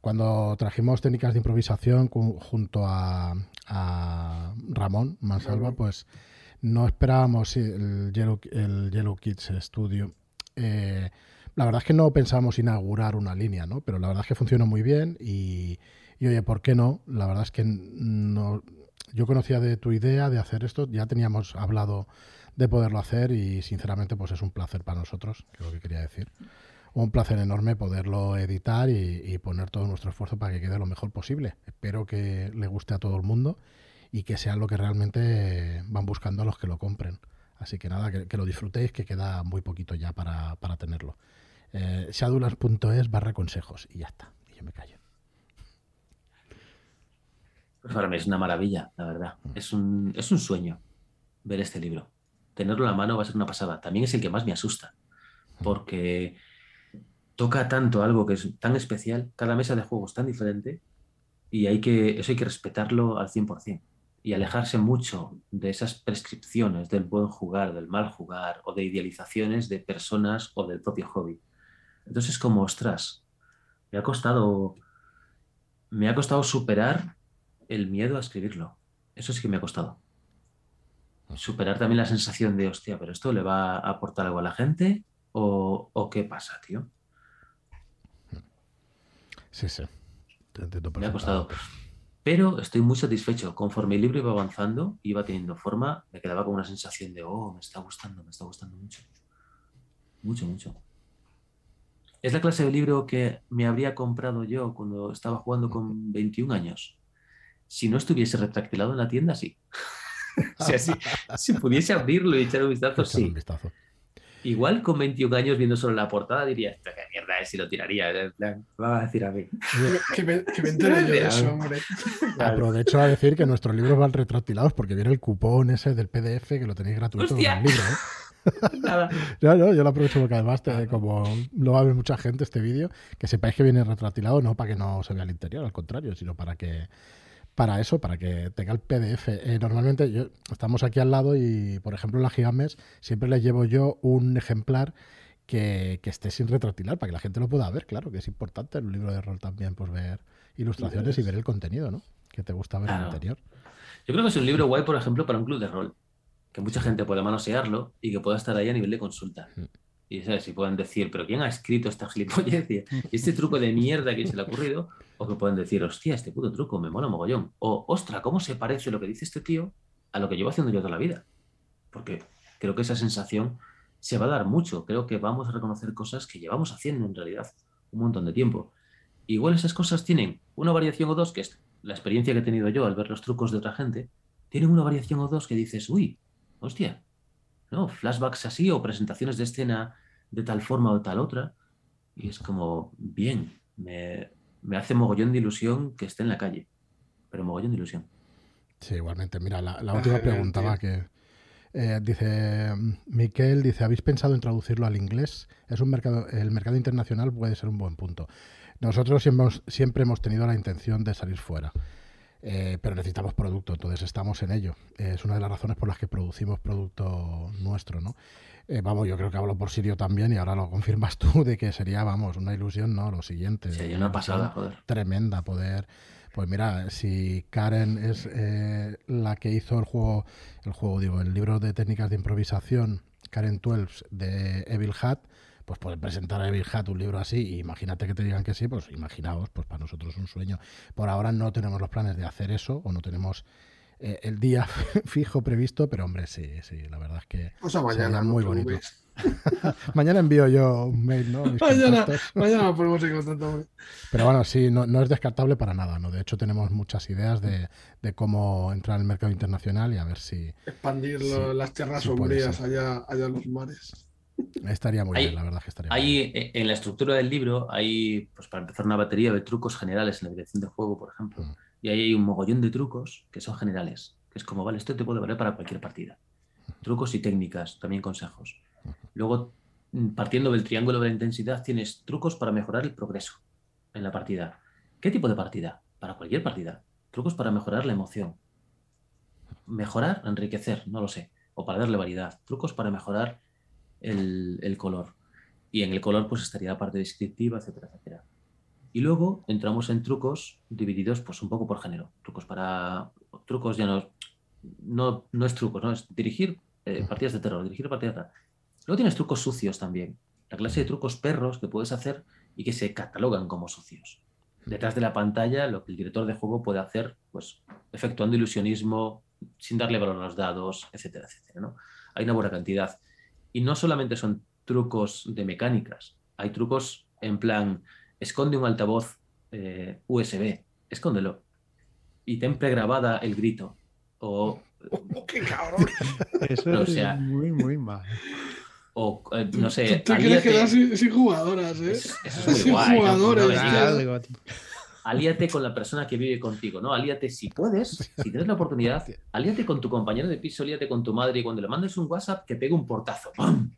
cuando trajimos técnicas de improvisación junto a, a Ramón Mansalva, pues no esperábamos el Yellow, el Yellow Kids Studio. Eh, la verdad es que no pensábamos inaugurar una línea, ¿no? Pero la verdad es que funciona muy bien y, oye, ¿por qué no? La verdad es que no, yo conocía de tu idea de hacer esto, ya teníamos hablado de poderlo hacer y sinceramente pues es un placer para nosotros, que es lo que quería decir. Un placer enorme poderlo editar y, y poner todo nuestro esfuerzo para que quede lo mejor posible. Espero que le guste a todo el mundo y que sea lo que realmente van buscando a los que lo compren. Así que nada, que, lo disfrutéis, que queda muy poquito ya para, tenerlo. Eh, Shadowlands.es barra consejos y ya está. Y yo me callo. Pues para mí es una maravilla, la verdad. Mm. Es un, es un sueño ver este libro. Tenerlo en la mano va a ser una pasada. También es el que más me asusta, mm. porque toca tanto algo que es tan especial, cada mesa de juego es tan diferente, y hay que, eso hay que respetarlo al 100% y alejarse mucho de esas prescripciones del buen jugar, del mal jugar o de idealizaciones de personas o del propio hobby. Entonces, como, ostras, me ha costado, me ha costado superar el miedo a escribirlo. Eso sí que me ha costado. Superar también la sensación de, hostia, pero esto le va a aportar algo a la gente o, o qué pasa, tío. Sí, sí. me ha costado. Pero estoy muy satisfecho. Conforme el libro iba avanzando, iba teniendo forma, me quedaba con una sensación de, oh, me está gustando, me está gustando mucho. Mucho, mucho. Es la clase de libro que me habría comprado yo cuando estaba jugando con 21 años. Si no estuviese retractilado en la tienda, sí. o sea, si, pudiese abrirlo y echar un vistazo, sí. Igual con 21 años viendo solo la portada diría, esta qué mierda es si lo tiraría. En plan, va a decir a mí. que me, que me yo de eso, hombre. Aprovecho a decir que nuestros libros van retractilados porque viene el cupón ese del PDF que lo tenéis gratuito en el libro. ¿eh? Nada. No, no, yo lo aprovecho porque además, como lo va a ver mucha gente este vídeo, que sepáis que viene retractilado no para que no se vea el interior, al contrario, sino para que para eso, para que tenga el PDF. Eh, normalmente yo, estamos aquí al lado y, por ejemplo, en la Gigames siempre les llevo yo un ejemplar que, esté sin retractilar para que la gente lo pueda ver. Claro que es importante en un libro de rol también pues ver ilustraciones y ver el contenido, ¿no? Que te gusta ver el interior. Yo creo que es un libro guay, por ejemplo, para un club de rol. Que mucha gente pueda manosearlo y que pueda estar ahí a nivel de consulta. Mm. Y ¿sabes? si pueden decir, pero ¿quién ha escrito esta gilipollez? este truco de mierda que se le ha ocurrido? O que pueden decir, hostia, este puto truco me mola mogollón. O, ostra, ¿cómo se parece lo que dice este tío a lo que llevo haciendo yo toda la vida? Porque creo que esa sensación se va a dar mucho. Creo que vamos a reconocer cosas que llevamos haciendo en realidad un montón de tiempo. Igual esas cosas tienen una variación o dos, que es la experiencia que he tenido yo al ver los trucos de otra gente, tienen una variación o dos que dices, uy, hostia, ¿no? Flashbacks así o presentaciones de escena de tal forma o tal otra. Y es como, bien, me, me hace mogollón de ilusión que esté en la calle, pero mogollón de ilusión. Sí, igualmente. Mira, la, última pregunta va que eh, dice Miquel, dice, ¿habéis pensado en traducirlo al inglés? Es un mercado, el mercado internacional puede ser un buen punto. Nosotros siempre hemos, siempre hemos tenido la intención de salir fuera. Eh, pero necesitamos producto, entonces estamos en ello. es una de las razones por las que producimos producto nuestro, ¿no? Eh, vamos, yo creo que hablo por Sirio también y ahora lo confirmas tú de que sería, vamos, una ilusión, ¿no? Lo siguiente. Sería una pasada, joder. Tremenda poder. Pues mira, si Karen es eh, la que hizo el juego, el juego, digo, el libro de técnicas de improvisación, Karen 12 de Evil Hat, pues poder presentar a Evil Hat un libro así, imagínate que te digan que sí, pues imaginaos, pues para nosotros es un sueño. Por ahora no tenemos los planes de hacer eso o no tenemos eh, el día fijo previsto, pero hombre, sí, sí, la verdad es que o sea, mañana, muy bonito. mañana envío yo un mail, ¿no? mañana, mañana ponemos en contacto. Pero bueno, sí, no, no, es descartable para nada, ¿no? De hecho, tenemos muchas ideas de, de cómo entrar al mercado internacional y a ver si... Expandir las tierras sombrías allá, allá en los mares. Estaría muy bien, la verdad que estaría hay, eh, En la estructura del libro hay, pues para empezar, una batería de trucos generales en la dirección de juego, por ejemplo. Mm. Y ahí hay un mogollón de trucos que son generales, que es como, vale, esto te puede valer para cualquier partida. Trucos y técnicas, también consejos. Luego, mm, partiendo del triángulo de la intensidad, tienes trucos para mejorar el progreso en la partida. ¿Qué tipo de partida? Para cualquier partida. Trucos para mejorar la emoción. Mejorar, enriquecer, no lo sé. O para darle variedad. Trucos para mejorar el, color. Y en el color pues estaría la parte descriptiva, etcétera, etcétera. Y luego entramos en trucos divididos pues un poco por género. Trucos para... Trucos ya no... No, no es trucos, ¿no? Es dirigir eh, partidas de terror, dirigir partidas de... Luego tienes trucos sucios también. La clase de trucos perros que puedes hacer y que se catalogan como sucios. Detrás de la pantalla, lo que el director de juego puede hacer, pues efectuando ilusionismo, sin darle valor a los dados, etcétera, etcétera. ¿no? Hay una buena cantidad. Y no solamente son trucos de mecánicas, hay trucos en plan, esconde un altavoz eh, USB, escóndelo. Y ten pregrabada el grito. O. Oh, ¡Qué cabrón! Eso es muy, muy mal. O, eh, no sé. Tú, quieres quedar sin, jugadoras, ¿eh? Eso, es muy sin guay. Jugadores, alíate con la persona que vive contigo, ¿no? Alíate si puedes, si tienes la oportunidad, alíate con tu compañero de piso, alíate con tu madre y cuando le mandes un WhatsApp que pegue un portazo. ¡Pum!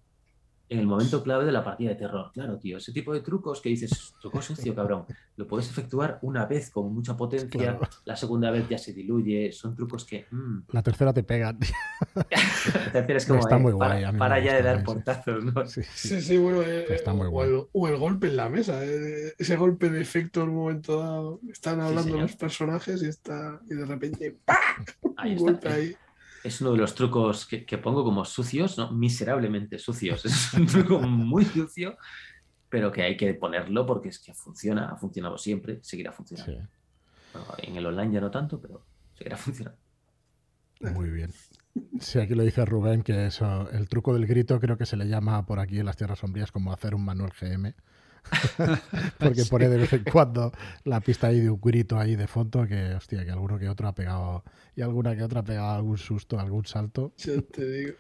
En el momento clave de la partida de terror. Claro, tío, ese tipo de trucos que dices, truco sucio, cabrón, lo puedes efectuar una vez con mucha potencia, la segunda vez ya se diluye, son trucos que... Mm. La tercera te pegan. la tercera es como, está muy guay, para, ya de dar portazos, ¿no? Sí, sí, bueno, eh, está muy o, el, o, el, golpe en la mesa, eh, ese golpe de efecto en un momento dado, están hablando los personajes y, está, y de repente ¡pah! Ahí golpe ahí es uno de los trucos que, pongo como sucios, ¿no? miserablemente sucios. Es un truco muy sucio, pero que hay que ponerlo porque es que funciona, ha funcionado siempre, seguirá funcionando. en el online ya no tanto, pero seguirá funcionando. Muy bien. Sí, aquí lo dice Rubén, que eso, el truco del grito creo que se le llama por aquí en las tierras sombrías como hacer un manual GM. Porque pone de vez en cuando la pista ahí de un grito ahí de fondo que, hostia, que alguno que otro ha pegado y alguna que otra ha pegado algún susto, algún salto. te digo.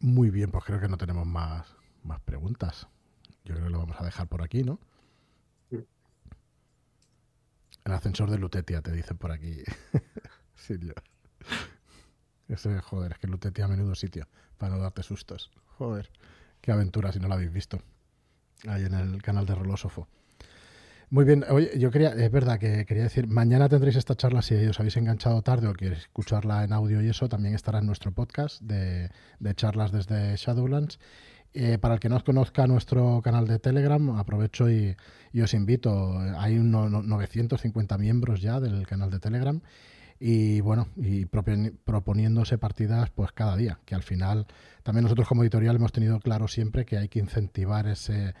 Muy bien, pues creo que no tenemos más, más preguntas. Yo creo que lo vamos a dejar por aquí, ¿no? El ascensor de Lutetia, te dicen por aquí. Silvio. Ese, joder, es que Lutetia a menudo sitio para no darte sustos. Joder. Qué aventura si no la habéis visto. Ahí en el canal de Rolósofo. Muy bien, oye, yo quería, es verdad que quería decir, mañana tendréis esta charla si os habéis enganchado tarde o queréis escucharla en audio y eso, también estará en nuestro podcast de, charlas desde Shadowlands. Eh, para el que no os conozca nuestro canal de Telegram, aprovecho y, os invito. Hay unos 950 miembros ya del canal de Telegram y bueno, y proponiéndose partidas pues cada día, que al final también nosotros como editorial hemos tenido claro siempre que hay que incentivar ese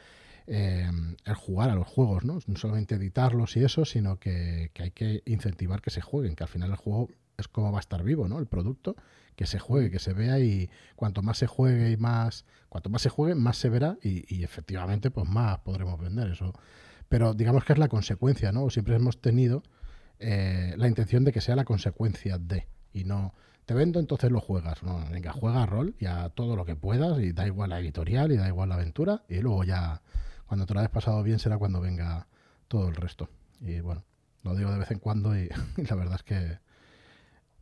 eh, el jugar a los juegos, ¿no? No solamente editarlos y eso, sino que, hay que incentivar que se jueguen, que al final el juego es como va a estar vivo, ¿no? El producto, que se juegue, que se vea y cuanto más se juegue y más, cuanto más se juegue, más se verá y, y efectivamente pues más podremos vender eso pero digamos que es la consecuencia, ¿no? Siempre hemos tenido eh, la intención de que sea la consecuencia de, y no te vendo, entonces lo juegas. No, venga, juega rol y a todo lo que puedas, y da igual la editorial, y da igual la aventura, y luego ya, cuando te lo hayas pasado bien, será cuando venga todo el resto. Y bueno, lo digo de vez en cuando, y, la verdad es que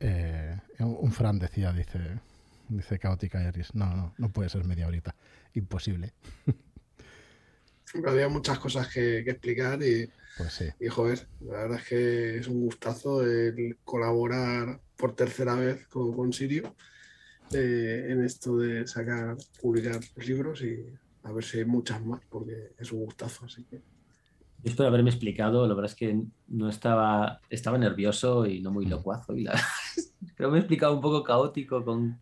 eh, un Fran decía, dice, dice Caótica Iris, no, no, no puede ser media horita, imposible. Había muchas cosas que, explicar y, pues sí. y, joder, la verdad es que es un gustazo el colaborar por tercera vez con, con Sirio eh, en esto de sacar, publicar libros y a ver si hay muchas más, porque es un gustazo, así que... Yo espero haberme explicado, la verdad es que no estaba, estaba nervioso y no muy mm. locuazo. Y la, creo que me he explicado un poco caótico con,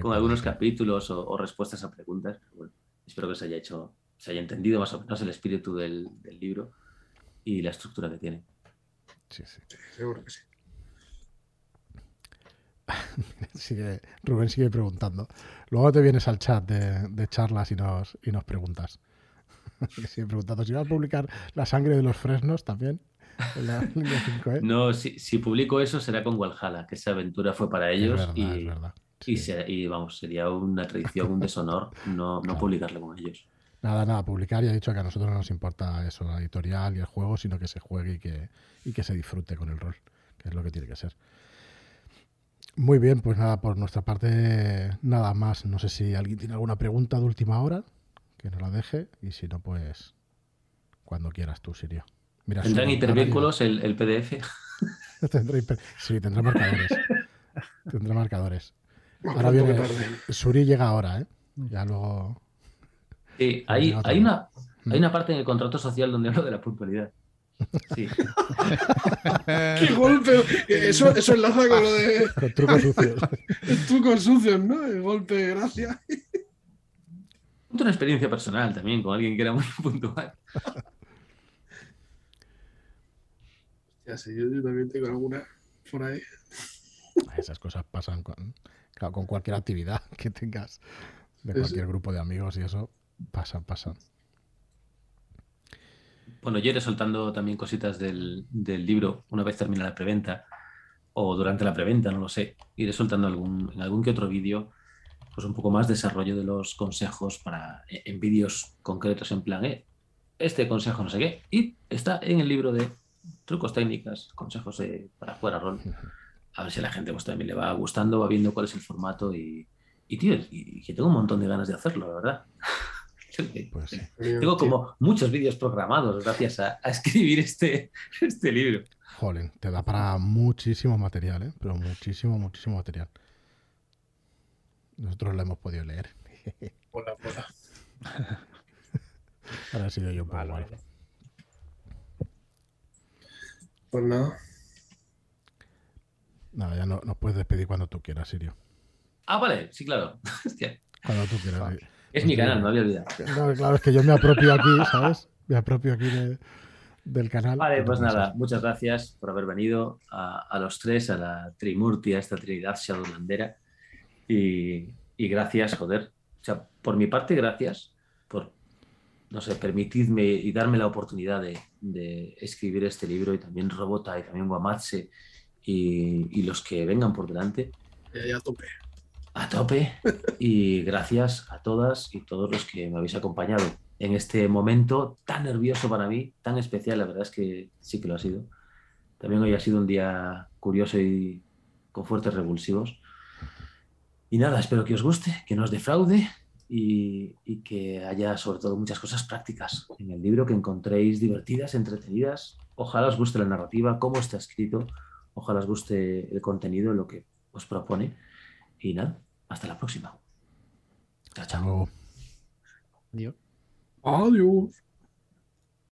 con algunos capítulos o, respuestas a preguntas. bueno, espero que se haya hecho, se haya entendido más o menos el espíritu del, del libro y la estructura que tiene. Sí, sí. seguro que sí. sigue, Rubén sigue preguntando. Luego te vienes al chat de, de charlas y nos, y nos preguntas. sigue preguntando si vas a publicar La sangre de los fresnos también. En la 5, ¿eh? No, si, si, publico eso será con Walhalla, que esa aventura fue para ellos y, y, vamos, sería una traición, un deshonor no, no publicarlo con ellos. Nada, nada, publicar y ha dicho que a nosotros no nos importa eso, la editorial y el juego, sino que se juegue y que, y que se disfrute con el rol, que es lo que tiene que ser. Muy bien, pues nada, por nuestra parte, nada más. No sé si alguien tiene alguna pregunta de última hora, que nos la deje, y si no, pues cuando quieras tú, Sirio. Mira, ¿Tendrán hipervínculos el, el, PDF? sí, tendrá marcadores. tendrá marcadores. Ahora viene. Suri llega ahora, ¿eh? Ya luego. Sí, hay, hay, una, hay una parte en el contrato social donde hablo de la puntualidad. Sí. ¡Qué golpe! Eso, eso enlaza con lo de. Con trucos sucios. trucos sucios, ¿no? El golpe, gracias. Una experiencia personal también con alguien que era muy puntual. Ya sé, yo, también tengo alguna por ahí. Esas cosas pasan con, con cualquier actividad que tengas de cualquier grupo de amigos y eso pasan, pasan. Bueno, yo iré soltando también cositas del, libro una vez termine la preventa o durante la preventa, no lo sé. Iré soltando algún, en algún que otro vídeo pues un poco más desarrollo de los consejos para eh, en vídeos concretos en plan, eh, este consejo no sé qué, y está en el libro de trucos técnicas, consejos para jugar a rol. A ver si a la gente pues, también le va gustando, va viendo cuál es el formato y, y tío, y que tengo un montón de ganas de hacerlo, la verdad. Pues Tengo como muchos vídeos programados gracias a, escribir este, este libro. Jolen, te da para muchísimo material, ¿eh? pero muchísimo, muchísimo material. Nosotros lo hemos podido leer. Hola, hola. Ahora ha sido yo un poco mal. Pues nada. Nada, ya no, nos puedes despedir cuando tú quieras, Sirio. Ah, vale, sí, claro. Cuando tú quieras. Es mi canal, no había olvidado. claro, es que yo me apropio aquí, ¿sabes? Me apropio aquí del canal. Vale, pues nada, muchas gracias por haber venido a, los tres, a la Trimurti, a esta Trinidad Shadowlandera. Y, y gracias, joder. O sea, por mi parte, gracias por, no sé, permitidme y darme la oportunidad de, escribir este libro y también Robota y también Guamatse y, y los que vengan por delante. Ya, a tope a tope y gracias a todas y todos los que me habéis acompañado en este momento tan nervioso para mí, tan especial, la verdad es que sí que lo ha sido. También hoy ha sido un día curioso y con fuertes revulsivos. Y nada, espero que os guste, que no os defraude y, y, que haya sobre todo muchas cosas prácticas en el libro que encontréis divertidas, entretenidas. Ojalá os guste la narrativa, cómo está escrito, ojalá os guste el contenido, lo que os propone. Y nada, hasta la próxima. Chao, chao. Adiós. Adiós.